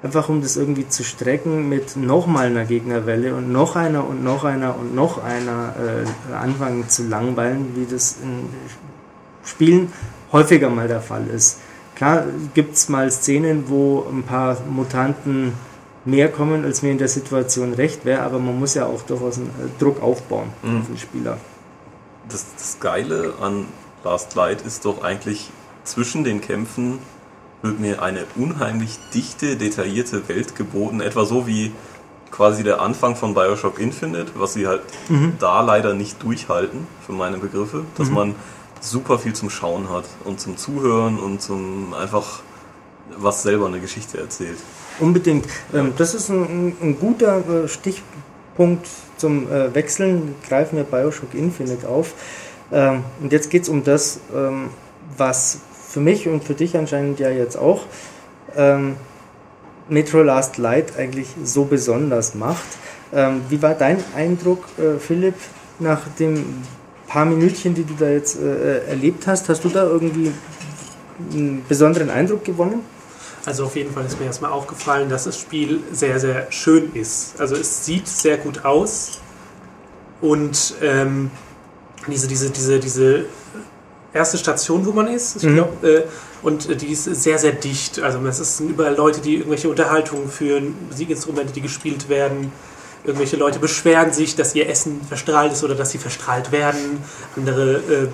einfach um das irgendwie zu strecken mit nochmal einer Gegnerwelle und noch einer und noch einer und noch einer äh, anfangen zu langweilen, wie das in Spielen häufiger mal der Fall ist. Klar gibt es mal Szenen, wo ein paar Mutanten mehr kommen, als mir in der Situation recht wäre, aber man muss ja auch durchaus einen äh, Druck aufbauen Mhm. auf den Spieler. Das, das Geile an Last Light ist doch eigentlich, zwischen den Kämpfen wird mir eine unheimlich dichte, detaillierte Welt geboten. Etwa so wie quasi der Anfang von Bioshock Infinite, was sie halt da leider nicht durchhalten, für meine Begriffe, dass man super viel zum Schauen hat und zum Zuhören und zum einfach was selber eine Geschichte erzählt. Unbedingt. Ähm, das ist ein, ein, guter äh, Stichpunkt zum äh, Wechseln. Greifen wir Bioshock Infinite auf. Ähm, und jetzt geht es um das, ähm, was für mich und für dich anscheinend ja jetzt auch Metro Last Light eigentlich so besonders macht. Wie war dein Eindruck, äh, Philipp, nach den paar Minütchen, die du da jetzt äh, erlebt hast? Hast du da irgendwie einen besonderen Eindruck gewonnen? Also auf jeden Fall ist mir erstmal aufgefallen, dass das Spiel sehr, sehr schön ist. Also es sieht sehr gut aus und ähm, diese, diese, diese, diese erste Station, wo man ist, ich Mhm. glaub, äh, und äh, die ist sehr, sehr dicht. Also es sind überall Leute, die irgendwelche Unterhaltungen führen, Musikinstrumente, die gespielt werden. Irgendwelche Leute beschweren sich, dass ihr Essen verstrahlt ist oder dass sie verstrahlt werden. Andere äh,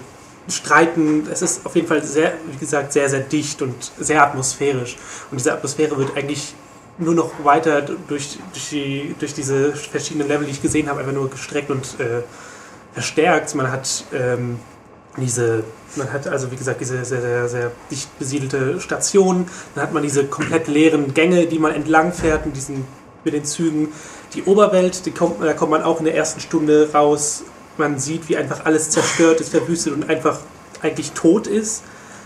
streiten. Es ist auf jeden Fall sehr, wie gesagt, sehr, sehr dicht und sehr atmosphärisch. Und diese Atmosphäre wird eigentlich nur noch weiter durch, durch, die, durch diese verschiedenen Level, die ich gesehen habe, einfach nur gestreckt und äh, verstärkt. Man hat ähm, diese, man hat also wie gesagt diese sehr, sehr, sehr dicht besiedelte Station. Dann hat man diese komplett leeren Gänge, die man entlang fährt mit, diesen, mit den Zügen. Die Oberwelt, die kommt, da kommt man auch in der ersten Stunde raus. Man sieht, wie einfach alles zerstört ist, verwüstet und einfach eigentlich tot ist.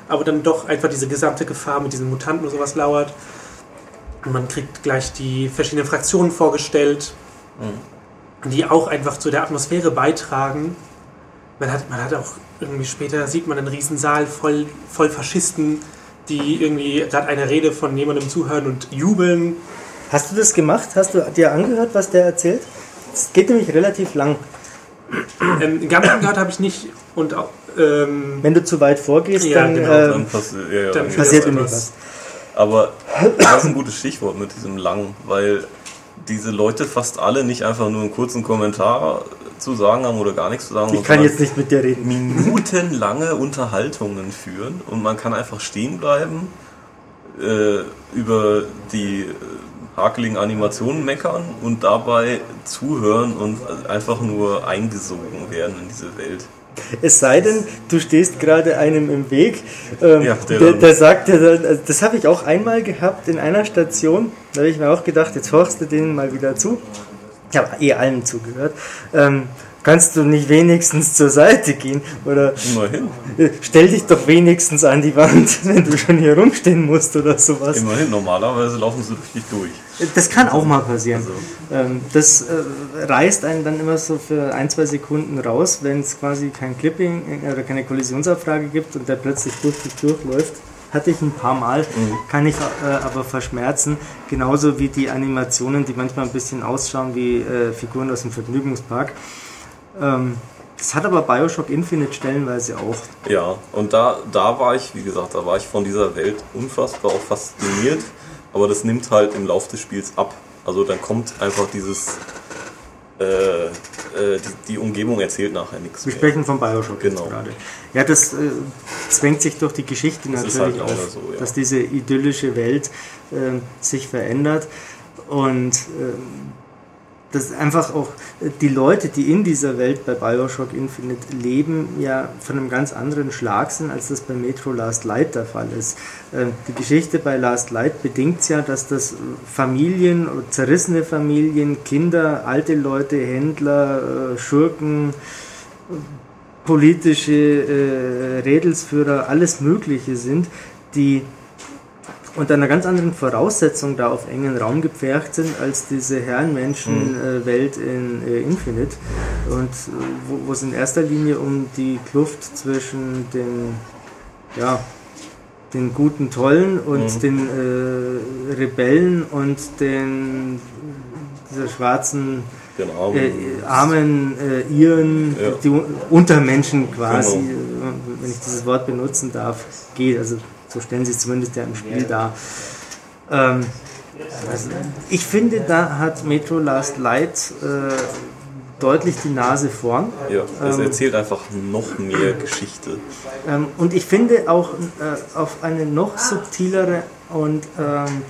Aber dann doch einfach diese gesamte Gefahr mit diesen Mutanten und sowas lauert. Und man kriegt gleich die verschiedenen Fraktionen vorgestellt, die auch einfach zu der Atmosphäre beitragen. Man hat, man hat auch irgendwie später sieht man einen riesen Saal voll, voll Faschisten, die irgendwie gerade eine Rede von jemandem zuhören und jubeln. Hast du das gemacht? Hast du dir angehört, was der erzählt? Es geht nämlich relativ lang. Ähm, ganz angehört habe ich nicht und auch, ähm, Wenn du zu weit vorgehst, Ja, dann, genau, ähm, Dann passi ja, ja, dann passiert nämlich was. Aber das ist ein gutes Stichwort mit diesem lang, weil diese Leute fast alle nicht einfach nur einen kurzen Kommentar zu sagen haben oder gar nichts zu sagen Ich kann jetzt nicht mit dir reden. minutenlange Unterhaltungen führen und man kann einfach stehen bleiben, äh, über die hakeligen Animationen meckern und dabei zuhören und einfach nur eingesogen werden in diese Welt. Es sei denn, du stehst gerade einem im Weg. Ähm, Ja, der der, der sagt dann, also das habe ich auch einmal gehabt in einer Station. Da habe ich mir auch gedacht, jetzt horchst du denen mal wieder zu. Ich habe eh allen zugehört. Ähm, kannst du nicht wenigstens zur Seite gehen? Oder Immerhin, stell dich doch wenigstens an die Wand, wenn du schon hier rumstehen musst oder sowas. immerhin. Normalerweise laufen sie dich durch. Das kann auch mal passieren. Also, Ähm, das äh, reißt einen dann immer so für ein, zwei Sekunden raus, wenn es quasi kein Clipping äh, oder keine Kollisionsabfrage gibt und der plötzlich durch dich durchläuft. Hatte ich ein paar Mal, kann ich äh, aber verschmerzen. Genauso wie die Animationen, die manchmal ein bisschen ausschauen wie äh, Figuren aus dem Vergnügungspark. Ähm, das hat aber Bioshock Infinite stellenweise auch. Ja, und da, da war ich, wie gesagt, da war ich von dieser Welt unfassbar auch fasziniert, aber das nimmt halt im Lauf des Spiels ab. Also dann kommt einfach dieses, äh, äh, die, die Umgebung erzählt nachher nichts Wir mehr. sprechen von Bioshock Genau. gerade. Ja, das äh, zwängt sich durch die Geschichte Das natürlich halt auf, so, ja. dass diese idyllische Welt ähm, sich verändert und ähm, dass einfach auch äh, die Leute, die in dieser Welt bei Bioshock Infinite leben, ja von einem ganz anderen Schlag sind, als das bei Metro Last Light der Fall ist. Ähm, Die Geschichte bei Last Light bedingt ja, dass das Familien, zerrissene Familien, Kinder, alte Leute, Händler, äh, Schurken, politische äh, Redelsführer, alles Mögliche sind, die unter einer ganz anderen Voraussetzung da auf engen Raum gepfercht sind als diese Herrenmenschen-Welt in äh, Infinite und äh, wo, es in erster Linie um die Kluft zwischen den ja, den guten Tollen und Mhm. den äh, Rebellen und den dieser schwarzen Den Armen. äh, armen äh, Iren, Ja. die Un- Untermenschen quasi, Genau. äh, wenn ich dieses Wort benutzen darf, geht. Also so stellen sie es zumindest ja im Spiel dar. Ähm, also ich finde, da hat Metro Last Light äh, deutlich die Nase vorn. ja, es ähm, erzählt einfach noch mehr Geschichte. Ähm, und ich finde auch äh, auf eine noch subtilere und ähm,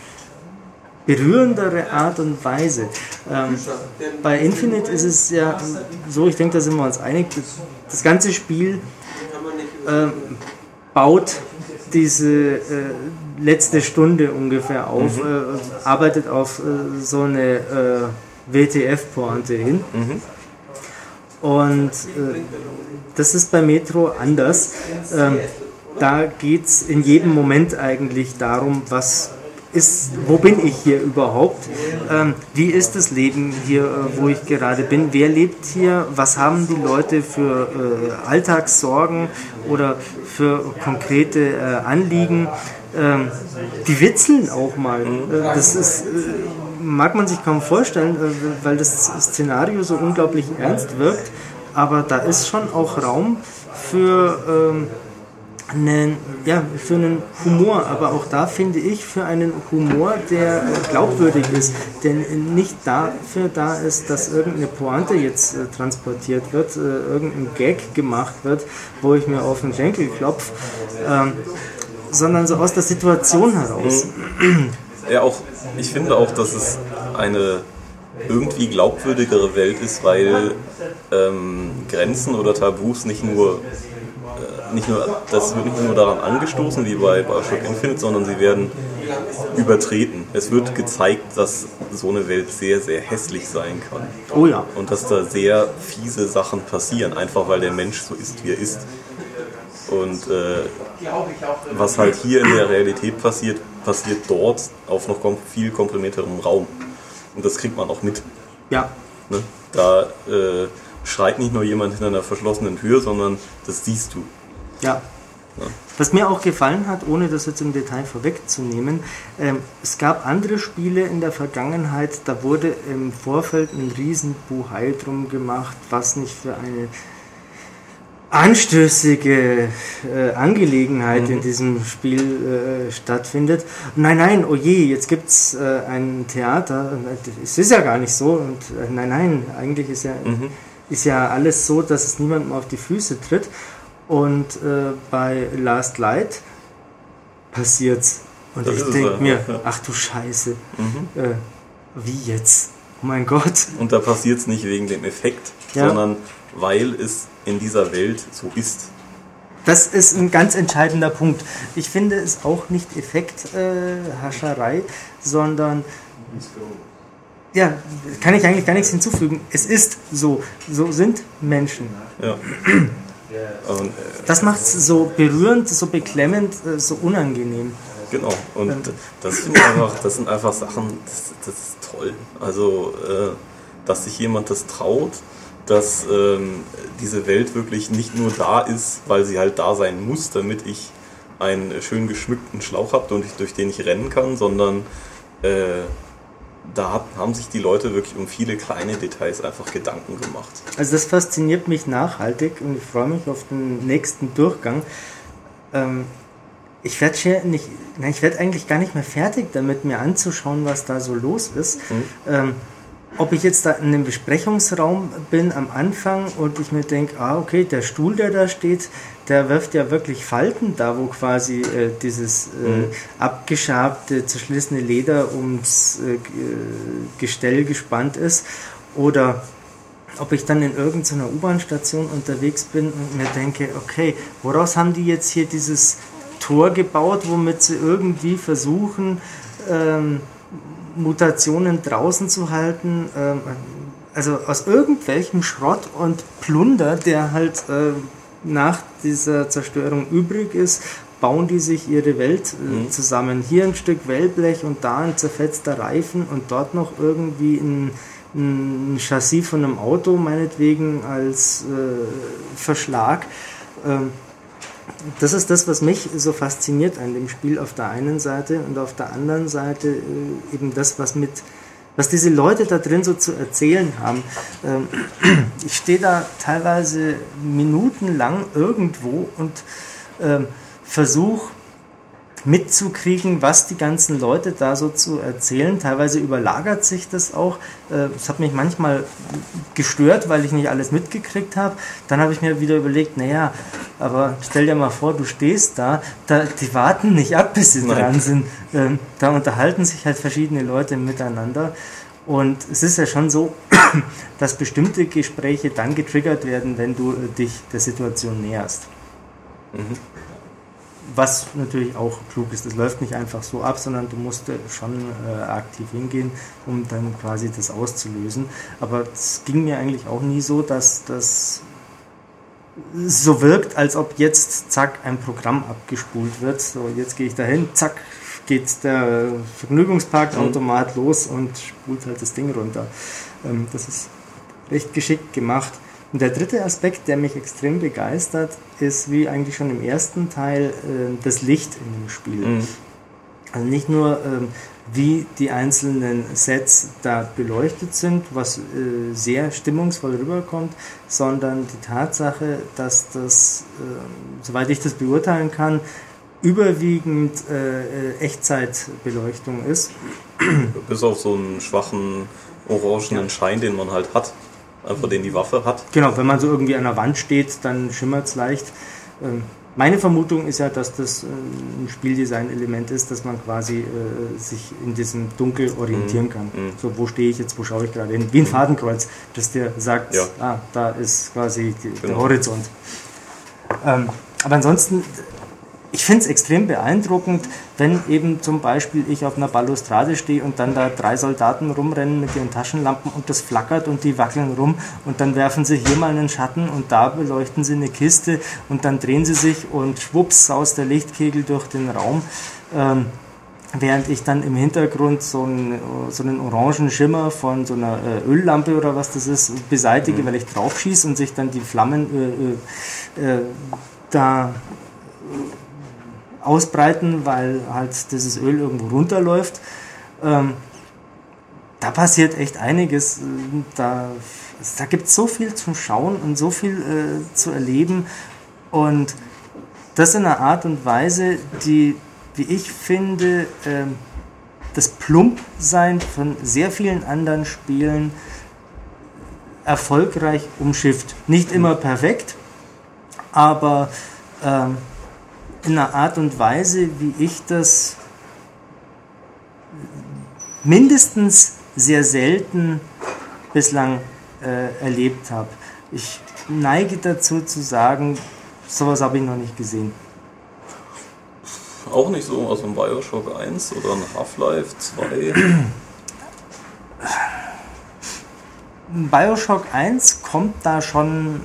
berührendere Art und Weise. Ähm, bei Infinite ist es ja so, ich denke, da sind wir uns einig, das, das ganze Spiel ähm, baut diese äh, letzte Stunde ungefähr auf, äh, arbeitet auf äh, so eine äh, WTF-Pointe hin. Und äh, das ist bei Metro anders. Ähm, da geht es in jedem Moment eigentlich darum, was ist, wo bin ich hier überhaupt? Ähm, wie ist das Leben hier, äh, wo ich gerade bin? Wer lebt hier? Was haben die Leute für äh, Alltagssorgen oder für konkrete äh, Anliegen? Ähm, die witzeln auch mal. Äh, das ist, äh, mag man sich kaum vorstellen, äh, weil das Szenario so unglaublich ernst wirkt. Aber da ist schon auch Raum für ähm, einen, ja, für einen Humor, aber auch da finde ich für einen Humor, der äh, glaubwürdig ist, der nicht dafür da ist, dass irgendeine Pointe jetzt äh, transportiert wird, äh, irgendein Gag gemacht wird, wo ich mir auf den Schenkel klopfe, ähm, sondern so aus der Situation heraus. Ja, auch, ich finde auch, dass es eine irgendwie glaubwürdigere Welt ist, weil ähm, Grenzen oder Tabus nicht nur, äh, nicht nur, das wird nicht nur daran angestoßen wie bei Bioshock Infinite, sondern sie werden übertreten. Es wird gezeigt, dass so eine Welt sehr, sehr hässlich sein kann. Oh ja. Und dass da sehr fiese Sachen passieren, einfach weil der Mensch so ist, wie er ist. Und äh, was halt hier in der Realität passiert, passiert dort auf noch kom viel komplementärem Raum. Und das kriegt man auch mit. Ja, Ne? Da äh, schreit nicht nur jemand hinter einer verschlossenen Tür, sondern das siehst du. Ja. Was mir auch gefallen hat, ohne das jetzt im Detail vorwegzunehmen, ähm, es gab andere Spiele in der Vergangenheit, da wurde im Vorfeld ein riesen Buhai drum gemacht, was nicht für eine anstößige äh, Angelegenheit Mhm. in diesem Spiel äh, stattfindet. Nein, nein, oh je, jetzt gibt's äh, ein Theater. Es ist ja gar nicht so. Und äh, nein, nein, eigentlich ist ja, Mhm. ist ja alles so, dass es niemandem auf die Füße tritt. Und äh, bei Last Light passiert's. Und Das ich denke mir, ja. ach du Scheiße, Mhm. äh, wie jetzt? Oh mein Gott. Und da passiert es nicht wegen dem Effekt, Ja. sondern weil es in dieser Welt so ist. Das ist ein ganz entscheidender Punkt. Ich finde es auch nicht Effekthascherei, äh, Hascherei, sondern ja, kann ich eigentlich gar nichts hinzufügen. Es ist so. So sind Menschen. Ja. Und, äh, Das macht es so berührend, so beklemmend, äh, so unangenehm. genau. Und das finde ich einfach, das sind einfach Sachen, das, das ist toll. Also, äh, dass sich jemand das traut, dass ähm, diese Welt wirklich nicht nur da ist, weil sie halt da sein muss, damit ich einen schön geschmückten Schlauch habe, durch, durch den ich rennen kann, sondern äh, da haben sich die Leute wirklich um viele kleine Details einfach Gedanken gemacht. Also das fasziniert mich nachhaltig und ich freue mich auf den nächsten Durchgang. Ähm, ich werde nicht, ich werde eigentlich gar nicht mehr fertig damit, mir anzuschauen, was da so los ist. Ähm, ob ich jetzt da in einem Besprechungsraum bin am Anfang und ich mir denke, ah, okay, der Stuhl, der da steht, der wirft ja wirklich Falten da, wo quasi äh, dieses äh, abgeschabte, zerschlissene Leder ums äh, äh, Gestell gespannt ist. Oder ob ich dann in irgendeiner U-Bahn-Station unterwegs bin und mir denke, okay, woraus haben die jetzt hier dieses Tor gebaut, womit sie irgendwie versuchen, ähm, Mutationen draußen zu halten? Ähm, also aus irgendwelchem Schrott und Plunder, der halt äh, nach dieser Zerstörung übrig ist, bauen die sich ihre Welt äh, zusammen. Hier ein Stück Wellblech und da ein zerfetzter Reifen und dort noch irgendwie ein ein Chassis von einem Auto meinetwegen als äh, Verschlag. Ähm, das ist das, was mich so fasziniert an dem Spiel auf der einen Seite und auf der anderen Seite äh, eben das, was mit was diese Leute da drin so zu erzählen haben. Ähm, ich stehe da teilweise minutenlang irgendwo und ähm, versuche mitzukriegen, was die ganzen Leute da so zu erzählen. Teilweise überlagert sich das auch. Äh, Es hat mich manchmal gestört, weil ich nicht alles mitgekriegt habe. Dann habe ich mir wieder überlegt, naja, aber stell dir mal vor, du stehst da, da die warten nicht ab, bis sie Nein. dran sind. Ähm, Da unterhalten sich halt verschiedene Leute miteinander. Und es ist ja schon so, dass bestimmte Gespräche dann getriggert werden, wenn du äh, dich der Situation näherst. Was natürlich auch klug ist. Das läuft nicht einfach so ab, sondern du musst äh, schon äh, aktiv hingehen, um dann quasi das auszulösen. Aber es ging mir eigentlich auch nie so, dass das so wirkt, als ob jetzt zack ein Programm abgespult wird. So, jetzt gehe ich dahin, zack, geht der Vergnügungsparkautomat los und spult halt das Ding runter. Ähm, das ist recht geschickt gemacht. Und der dritte Aspekt, der mich extrem begeistert, ist wie eigentlich schon im ersten Teil äh, das Licht in dem Spiel. Mhm. Also nicht nur, ähm, wie die einzelnen Sets da beleuchtet sind, was äh, sehr stimmungsvoll rüberkommt, sondern die Tatsache, dass das, ähm, soweit ich das beurteilen kann, überwiegend äh, Echtzeitbeleuchtung ist. Bis auf so einen schwachen orangenen Schein, den man halt hat, einfach den die Waffe hat. Genau, wenn man so irgendwie an der Wand steht, dann schimmert es leicht. Ähm, meine Vermutung ist ja, dass das äh, ein Spieldesign-Element ist, dass man quasi äh, sich in diesem Dunkel orientieren Mhm. kann. Mhm. So, wo stehe ich jetzt, wo schaue ich gerade hin? Wie ein Fadenkreuz, dass der sagt, Ja. ah, da ist quasi die, der Genau. Horizont. Ähm, aber ansonsten, ich finde es extrem beeindruckend, wenn eben zum Beispiel ich auf einer Balustrade stehe und dann da drei Soldaten rumrennen mit ihren Taschenlampen und das flackert und die wackeln rum und dann werfen sie hier mal einen Schatten und da beleuchten sie eine Kiste und dann drehen sie sich und schwupps saust der Lichtkegel durch den Raum. Ähm, Während ich dann im Hintergrund so einen, so einen orangen Schimmer von so einer äh, Öllampe oder was das ist, beseitige, weil ich drauf schieße und sich dann die Flammen äh, äh, äh, da ausbreiten, weil halt dieses Öl irgendwo runterläuft. Ähm, da passiert echt einiges. Da, da gibt es so viel zum Schauen und so viel äh, zu erleben. Und das in einer Art und Weise, die, wie ich finde, äh, das Plumpsein von sehr vielen anderen Spielen erfolgreich umschifft. Nicht immer perfekt, aber ähm, in einer Art und Weise, wie ich das mindestens sehr selten bislang äh, erlebt habe. Ich neige dazu zu sagen, sowas habe ich noch nicht gesehen. Auch nicht so, also ein Bioshock 1 oder ein Half-Life 2. Bioshock 1 kommt da schon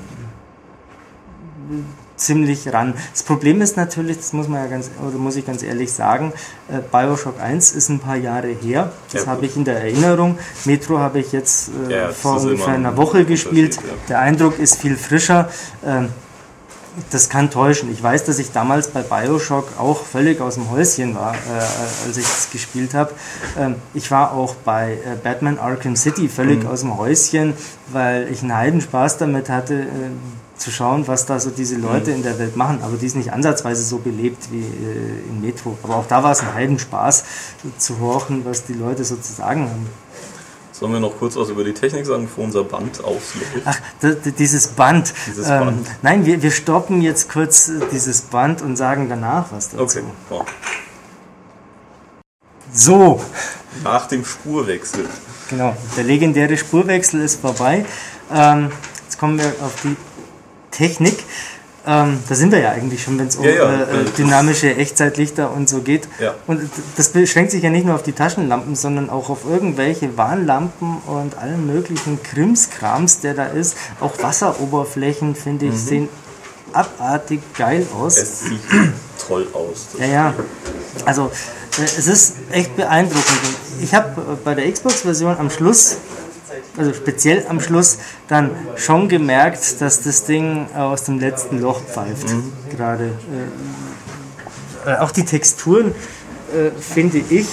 ziemlich ran. Das Problem ist natürlich, das muss man ja ganz, oder muss ich ganz ehrlich sagen, äh, Bioshock 1 ist ein paar Jahre her. Das ja, habe ich in der Erinnerung. Metro habe ich jetzt äh, ja, vor ungefähr einer Woche gespielt. Der Eindruck ist viel frischer. Ähm, das kann täuschen. Ich weiß, dass ich damals bei Bioshock auch völlig aus dem Häuschen war, äh, als ich es gespielt habe. Ähm, ich war auch bei äh, Batman Arkham City völlig mhm. aus dem Häuschen, weil ich einen Heidenspaß damit hatte, äh, zu schauen, was da so diese Leute mhm. in der Welt machen. Aber die ist nicht ansatzweise so belebt wie äh, in Metro. Aber auch da war es ein Heidenspaß zu horchen, was die Leute so zu sagen haben. Sollen wir noch kurz was über die Technik sagen, bevor unser Band ausläuft? Ach, dieses Band. Dieses ähm, Band. Nein, wir, wir stoppen jetzt kurz äh, dieses Band und sagen danach was dazu. Okay. Ja. So. Nach dem Spurwechsel. Genau, der legendäre Spurwechsel ist vorbei. Ähm, jetzt kommen wir auf die Technik. Ähm, da sind wir ja eigentlich schon, wenn es um ja, ja. Äh, dynamische Echtzeitlichter und so geht. Ja. Und das beschränkt sich ja nicht nur auf die Taschenlampen, sondern auch auf irgendwelche Warnlampen und allen möglichen Krimskrams, der da ist. Auch Wasseroberflächen, finde ich, mhm. sehen abartig geil aus. Es sieht toll aus. Ja, ja. Also, äh, es ist echt beeindruckend. Ich habe äh, bei der Xbox-Version am Schluss also speziell am Schluss, dann schon gemerkt, dass das Ding aus dem letzten Loch pfeift. Mhm. Gerade. Äh, äh, auch die Texturen äh, finde ich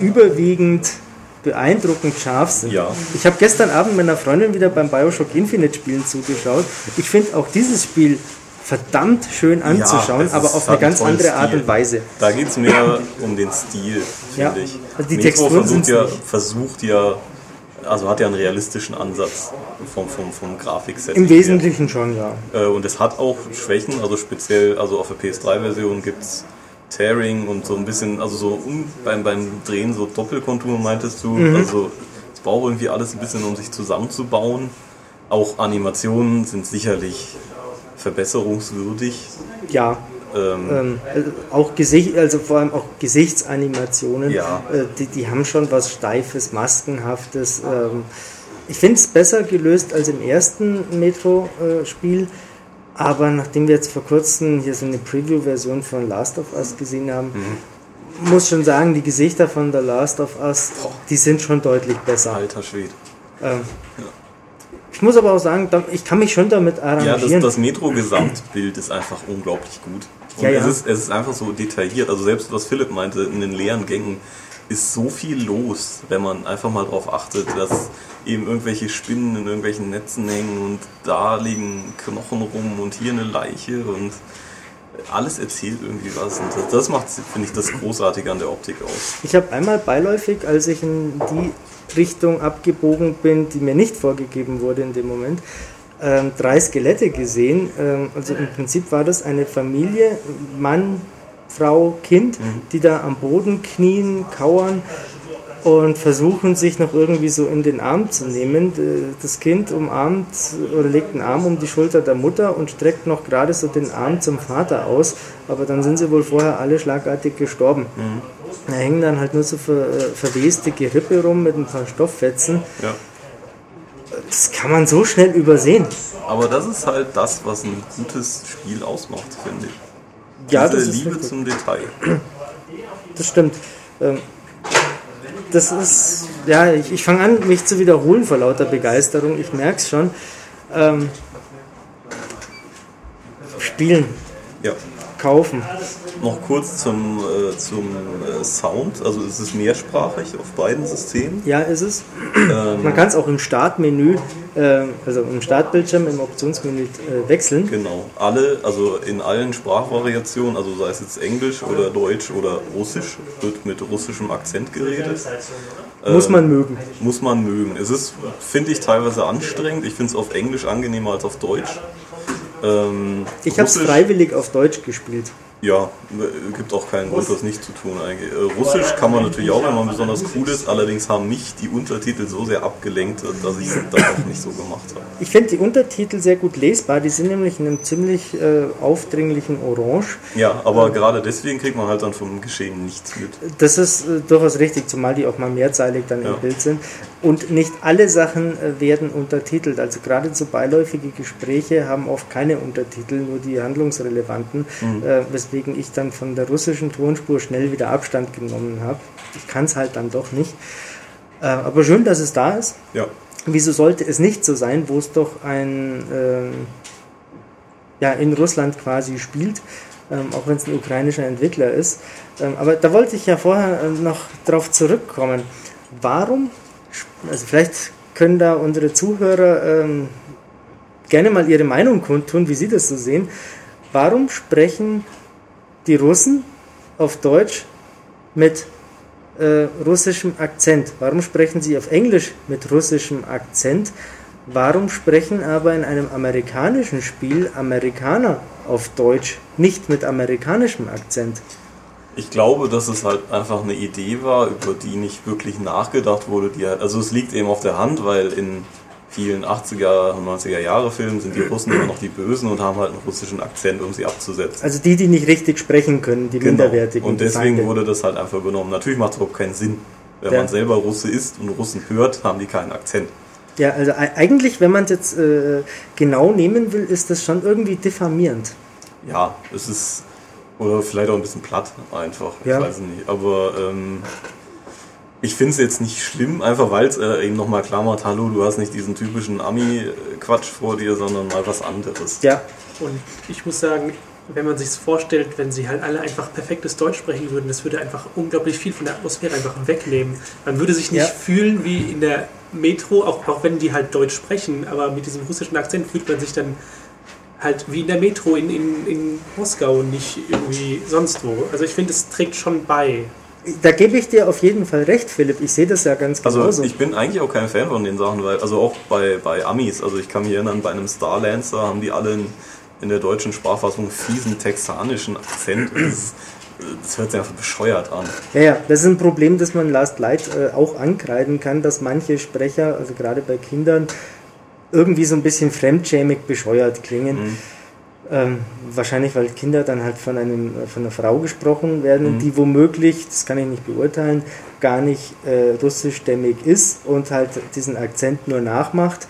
überwiegend beeindruckend scharf sind. Ja. Ich habe gestern Abend meiner Freundin wieder beim Bioshock Infinite Spielen zugeschaut. Ich finde auch dieses Spiel verdammt schön anzuschauen, ja, aber auf eine ganz andere Art und Weise. Da geht es mehr um den Stil, finde ja. ich. Also die Metro Texturen versucht ja, versucht ja also hat ja einen realistischen Ansatz vom, vom, vom Grafikset. Im Wesentlichen schon, ja. Äh, und es hat auch Schwächen, also speziell, also auf der PS3-Version gibt es Tearing und so ein bisschen, also so um, beim, beim Drehen so Doppelkonturen meintest du. Mhm. Also es braucht irgendwie alles ein bisschen, um sich zusammenzubauen. Auch Animationen sind sicherlich verbesserungswürdig. Ja. Ähm, ähm, auch Gesicht, also vor allem auch Gesichtsanimationen, ja. äh, die, die haben schon was Steifes, Maskenhaftes. Ähm, ich finde es besser gelöst als im ersten Metro-Spiel. aber nachdem wir jetzt vor kurzem hier so eine Preview-Version von Last of Us gesehen haben, mhm. muss schon sagen, die Gesichter von The Last of Us, die sind schon deutlich besser. Alter Schwede. Ähm, ja. Ich muss aber auch sagen, ich kann mich schon damit arrangieren. Ja, das, das Metro-Gesamtbild ist einfach unglaublich gut. Und ja, ja. Es, ist, es ist einfach so detailliert. Also selbst was Philipp meinte, in den leeren Gängen ist so viel los, wenn man einfach mal darauf achtet, dass eben irgendwelche Spinnen in irgendwelchen Netzen hängen und da liegen Knochen rum und hier eine Leiche und alles erzählt irgendwie was. Und das, das macht, finde ich, das Großartige an der Optik aus. Ich habe einmal beiläufig, als ich in die Richtung abgebogen bin, die mir nicht vorgegeben wurde in dem Moment, ähm, drei Skelette gesehen. Ähm, also im Prinzip war das eine Familie, Mann, Frau, Kind, mhm. die da am Boden knien, kauern und versuchen sich noch irgendwie so in den Arm zu nehmen. Das Kind umarmt oder legt einen Arm um die Schulter der Mutter und streckt noch gerade so den Arm zum Vater aus, aber dann sind sie wohl vorher alle schlagartig gestorben. Mhm. Da hängen dann halt nur so ver, äh, verweste Gerippe rum mit ein paar Stofffetzen. Ja. Das kann man so schnell übersehen. Aber das ist halt das, was ein gutes Spiel ausmacht, finde ich. Ja, Diese Liebe richtig. zum Detail. Das stimmt. Ähm, das ist, ja, ich, ich fange an, mich zu wiederholen vor lauter Begeisterung. Ich merke es schon. Ähm, spielen. Ja. kaufen. Noch kurz zum, äh, zum äh, Sound. Also es ist mehrsprachig auf beiden Systemen. Ja, ist es. Man kann es auch im Startmenü, äh, also im Startbildschirm, im Optionsmenü äh, wechseln. Genau. Alle, also in allen Sprachvariationen, also sei es jetzt Englisch oder Deutsch oder Russisch, wird mit russischem Akzent geredet. Muss man mögen. Muss man mögen. Es ist, finde ich, teilweise anstrengend. Ich finde es auf Englisch angenehmer als auf Deutsch. Ähm, Ich habe es freiwillig auf Deutsch gespielt. Ja, äh, gibt auch keinen Grund, das nicht zu tun eigentlich. Äh, Russisch kann man natürlich auch, wenn man besonders cool ist, allerdings haben mich die Untertitel so sehr abgelenkt, dass ich es dann auch nicht so gemacht habe. Ich finde die Untertitel sehr gut lesbar. Die sind nämlich in einem ziemlich äh, aufdringlichen Orange. Ja, aber gerade deswegen kriegt man halt dann vom Geschehen nichts mit. Das ist äh, durchaus richtig, zumal die auch mal mehrzeilig dann Ja. im Bild sind. Und nicht alle Sachen äh, werden untertitelt. Also gerade so beiläufige Gespräche haben oft keine Untertitel, nur die handlungsrelevanten, äh, weswegen ich dann von der russischen Tonspur schnell wieder Abstand genommen habe. Ich kann es halt dann doch nicht. Äh, aber schön, dass es da ist. Ja, Wieso sollte es nicht so sein, wo es doch ein ähm, ja in Russland quasi spielt, ähm, auch wenn es ein ukrainischer Entwickler ist. Ähm, aber da wollte ich ja vorher ähm, noch drauf zurückkommen. Warum, also vielleicht können da unsere Zuhörer ähm, gerne mal ihre Meinung kundtun, wie sie das so sehen. Warum sprechen die Russen auf Deutsch mit äh, russischem Akzent? Warum sprechen sie auf Englisch mit russischem Akzent? Warum sprechen aber in einem amerikanischen Spiel Amerikaner auf Deutsch nicht mit amerikanischem Akzent? ich glaube, dass es halt einfach eine Idee war, über die nicht wirklich nachgedacht wurde. Die halt, also es liegt eben auf der Hand, weil in vielen 80er und 90er Jahre Filmen sind die Russen immer noch die Bösen und haben halt einen russischen Akzent, um sie abzusetzen. Also die, die nicht richtig sprechen können, die minderwertigen. Genau. Und die deswegen wurde das halt einfach übernommen. Natürlich macht es überhaupt keinen Sinn. Wenn Ja. man selber Russe ist und Russen hört, haben die keinen Akzent. Ja, also ei- eigentlich, wenn man es jetzt äh, genau nehmen will, ist das schon irgendwie diffamierend. Ja, es ist. Oder vielleicht auch ein bisschen platt einfach. Ich Ja. weiß es nicht. Aber ähm, ich finde es jetzt nicht schlimm, einfach weil es äh, eben nochmal klar macht, hallo, du hast nicht diesen typischen Ami-Quatsch vor dir, sondern mal was anderes. Ja, Und ich muss sagen, wenn man sich vorstellt, wenn sie halt alle einfach perfektes Deutsch sprechen würden, das würde einfach unglaublich viel von der Atmosphäre einfach wegnehmen. Man würde sich nicht Ja. fühlen wie in der Metro, auch, auch wenn die halt Deutsch sprechen, aber mit diesem russischen Akzent fühlt man sich dann halt wie in der Metro in, in, in Moskau und nicht irgendwie sonst wo. Also ich finde, es trägt schon bei. Da gebe ich dir auf jeden Fall recht, Philipp. Ich sehe das ja ganz genauso. Also ich bin eigentlich auch kein Fan von den Sachen, weil, also auch bei, bei Amis, also ich kann mich erinnern, bei einem Starlancer haben die alle in, in der deutschen Sprachfassung einen fiesen texanischen Akzent. Das, das hört sich einfach bescheuert an. Ja, ja, das ist ein Problem, das man Last Light äh, auch ankreiden kann, dass manche Sprecher, also gerade bei Kindern, irgendwie so ein bisschen fremdschämig bescheuert klingen. Ähm, wahrscheinlich, weil Kinder dann halt von, einem, äh, von einer Frau gesprochen werden, die womöglich, das kann ich nicht beurteilen, gar nicht äh, russischstämmig ist und halt diesen Akzent nur nachmacht.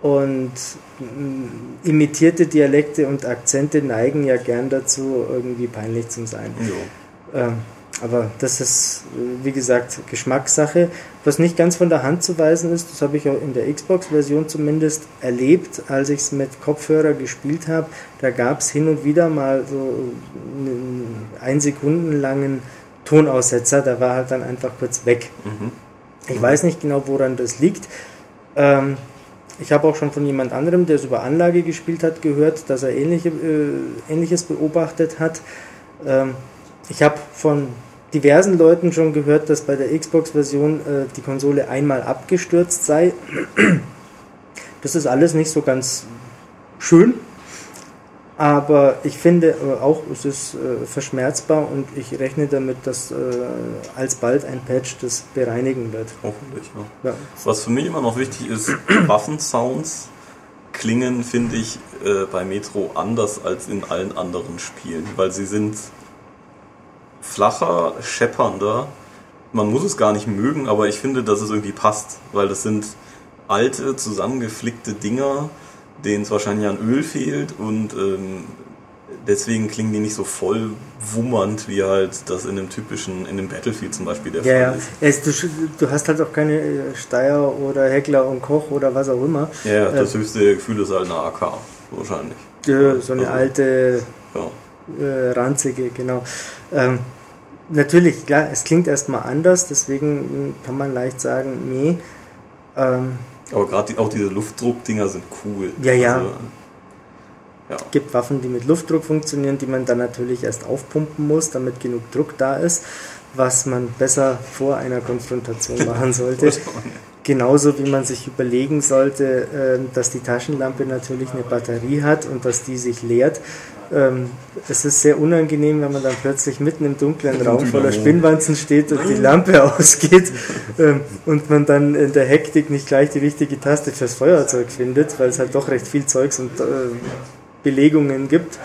Und mh, imitierte Dialekte und Akzente neigen ja gern dazu, irgendwie peinlich zu sein. Jo. Ähm, aber das ist, äh, wie gesagt, Geschmackssache. Was nicht ganz von der Hand zu weisen ist, das habe ich auch in der Xbox-Version zumindest erlebt, als ich es mit Kopfhörer gespielt habe. Da gab es hin und wieder mal so einen ein Sekunden langen Tonaussetzer, da war halt dann einfach kurz weg. Ich weiß nicht genau, woran das liegt. Ähm, ich habe auch schon von jemand anderem, der es über Anlage gespielt hat, gehört, dass er ähnliche, äh, Ähnliches beobachtet hat. Ähm, ich habe von diversen Leuten schon gehört, dass bei der Xbox-Version äh, die Konsole einmal abgestürzt sei. Das ist alles nicht so ganz schön, aber ich finde äh, auch, es ist äh, verschmerzbar und ich rechne damit, dass äh, alsbald ein Patch das bereinigen wird. Hoffentlich, ja. Ja. Was für mich immer noch wichtig ist, Waffensounds klingen, finde ich, äh, bei Metro anders als in allen anderen Spielen, weil sie sind flacher, scheppernder. Man muss es gar nicht mögen, aber ich finde, dass es irgendwie passt, weil das sind alte, zusammengeflickte Dinger, denen es wahrscheinlich an Öl fehlt und ähm, deswegen klingen die nicht so voll wummernd, wie halt das in dem typischen, in dem Battlefield zum Beispiel der Ja, ja. Fall ist. Es, du, du hast halt auch keine äh, Steyr oder Heckler und Koch oder was auch immer. Ja, ja, das Äh, höchste Gefühl ist halt eine AK, wahrscheinlich. äh, so eine Also, alte Ja. äh, ranzige, genau. Ähm, natürlich, klar, es klingt erstmal anders, deswegen kann man leicht sagen, nee. Ähm, Aber gerade die, auch diese Luftdruckdinger sind cool. Ja, ja. Also, ja. gibt Waffen, die mit Luftdruck funktionieren, die man dann natürlich erst aufpumpen muss, damit genug Druck da ist, was man besser vor einer Konfrontation machen sollte. Genauso wie man sich überlegen sollte, ähm, dass die Taschenlampe natürlich eine Batterie hat und dass die sich leert. Ähm, Es ist sehr unangenehm, wenn man dann plötzlich mitten im dunklen Raum voller Spinnwanzen steht und die Lampe ausgeht ähm, und man dann in der Hektik nicht gleich die richtige Taste fürs Feuerzeug findet, weil es halt doch recht viel Zeugs und äh, Belegungen gibt.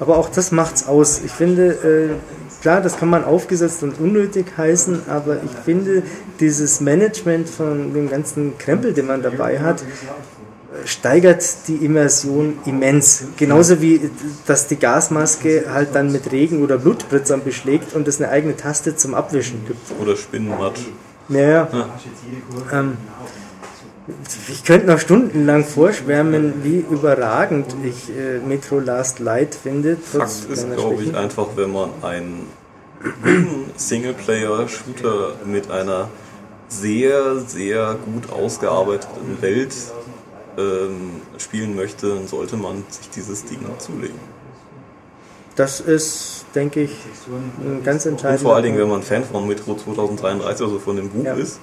Aber auch das macht's aus. Ich finde, äh, klar, das kann man aufgesetzt und unnötig heißen, aber ich finde, dieses Management von dem ganzen Krempel, den man dabei hat, steigert die Immersion immens. Genauso wie, dass die Gasmaske halt dann mit Regen oder Blutspritzern beschlägt und es eine eigene Taste zum Abwischen gibt. Oder Spinnenmatsch. Ja, ja. Ähm, ich könnte noch stundenlang vorschwärmen, wie überragend ich äh, Metro Last Light finde. Fakt ist, glaube ich, einfach, wenn man einen Singleplayer-Shooter mit einer sehr, sehr gut ausgearbeiteten Welt ähm, spielen möchte, dann sollte man sich dieses Ding zulegen. Das ist, denke ich, ein ganz Und entscheidender vor allen Dingen, wenn man Fan von Metro 2033, also von dem Buch Ja. ist,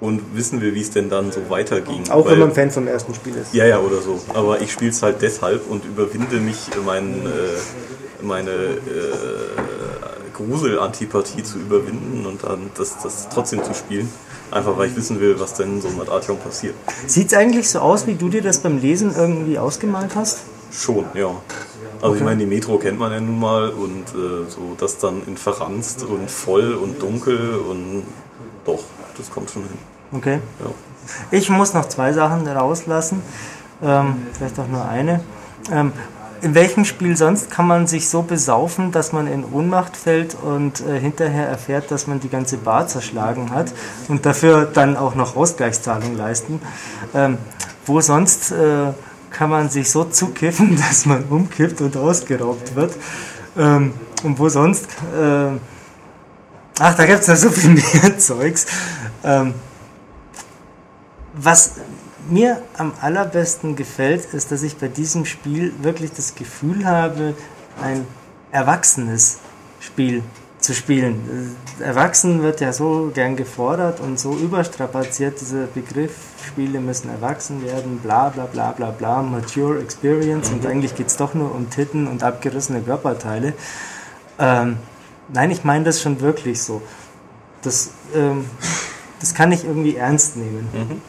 und wissen will, wie es denn dann so weiterging. Auch Weil- wenn man Fan vom ersten Spiel ist. Ja, ja, oder so. Aber ich spiele es halt deshalb und überwinde mich, mein, äh, meine äh, Grusel-Antipathie zu überwinden und dann das, das trotzdem zu spielen. Einfach weil ich wissen will, was denn so mit Artyom passiert. Sieht es eigentlich so aus, wie du dir das beim Lesen irgendwie ausgemalt hast? Schon, ja. Also ich meine, die Metro kennt man ja nun mal und äh, so das dann in verranzt und voll und dunkel und doch, das kommt schon hin. Okay. Ja. Ich muss noch zwei Sachen rauslassen. Ähm, vielleicht auch nur eine. Ähm, in welchem Spiel sonst kann man sich so besaufen, dass man in Ohnmacht fällt und äh, hinterher erfährt, dass man die ganze Bar zerschlagen hat und dafür dann auch noch Ausgleichszahlung leisten? Ähm, wo sonst äh, kann man sich so zukiffen, dass man umkippt und ausgeraubt wird? Ähm, und wo sonst? Äh, ach, da gibt es noch so viel mehr Zeugs. Ähm, was mir am allerbesten gefällt, ist, dass ich bei diesem Spiel wirklich das Gefühl habe, ein erwachsenes Spiel zu spielen. Erwachsen wird ja so gern gefordert und so überstrapaziert, dieser Begriff, Spiele müssen erwachsen werden, bla bla bla bla bla, mature experience und eigentlich geht es doch nur um Titten und abgerissene Körperteile. Ähm, nein, ich meine das schon wirklich so. Das, ähm, das kann ich irgendwie ernst nehmen.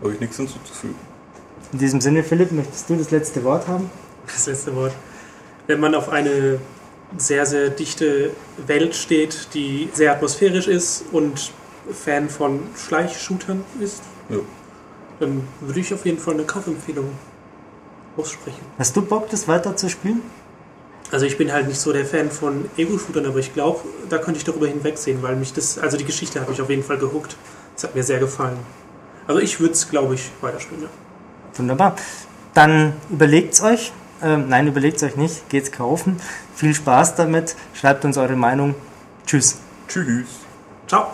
Habe ich nichts hinzuzufügen. In diesem Sinne, Philipp, möchtest du das letzte Wort haben? Das letzte Wort. Wenn man auf eine sehr, sehr dichte Welt steht, die sehr atmosphärisch ist und Fan von Schleichshootern ist, Ja. dann würde ich auf jeden Fall eine Kaufempfehlung aussprechen. Hast du Bock, das weiter zu spielen? Also ich bin halt nicht so der Fan von Ego-Shootern, aber ich glaube, da könnte ich darüber hinwegsehen, weil mich das, also die Geschichte hat mich auf jeden Fall gehuckt. Das hat mir sehr gefallen. Also ich würde es, glaube ich, weiterspielen. Ja. Wunderbar. Dann überlegt's euch. Ähm, nein, überlegt's euch nicht. Geht's kaufen. Viel Spaß damit. Schreibt uns eure Meinung. Tschüss. Tschüss. Ciao!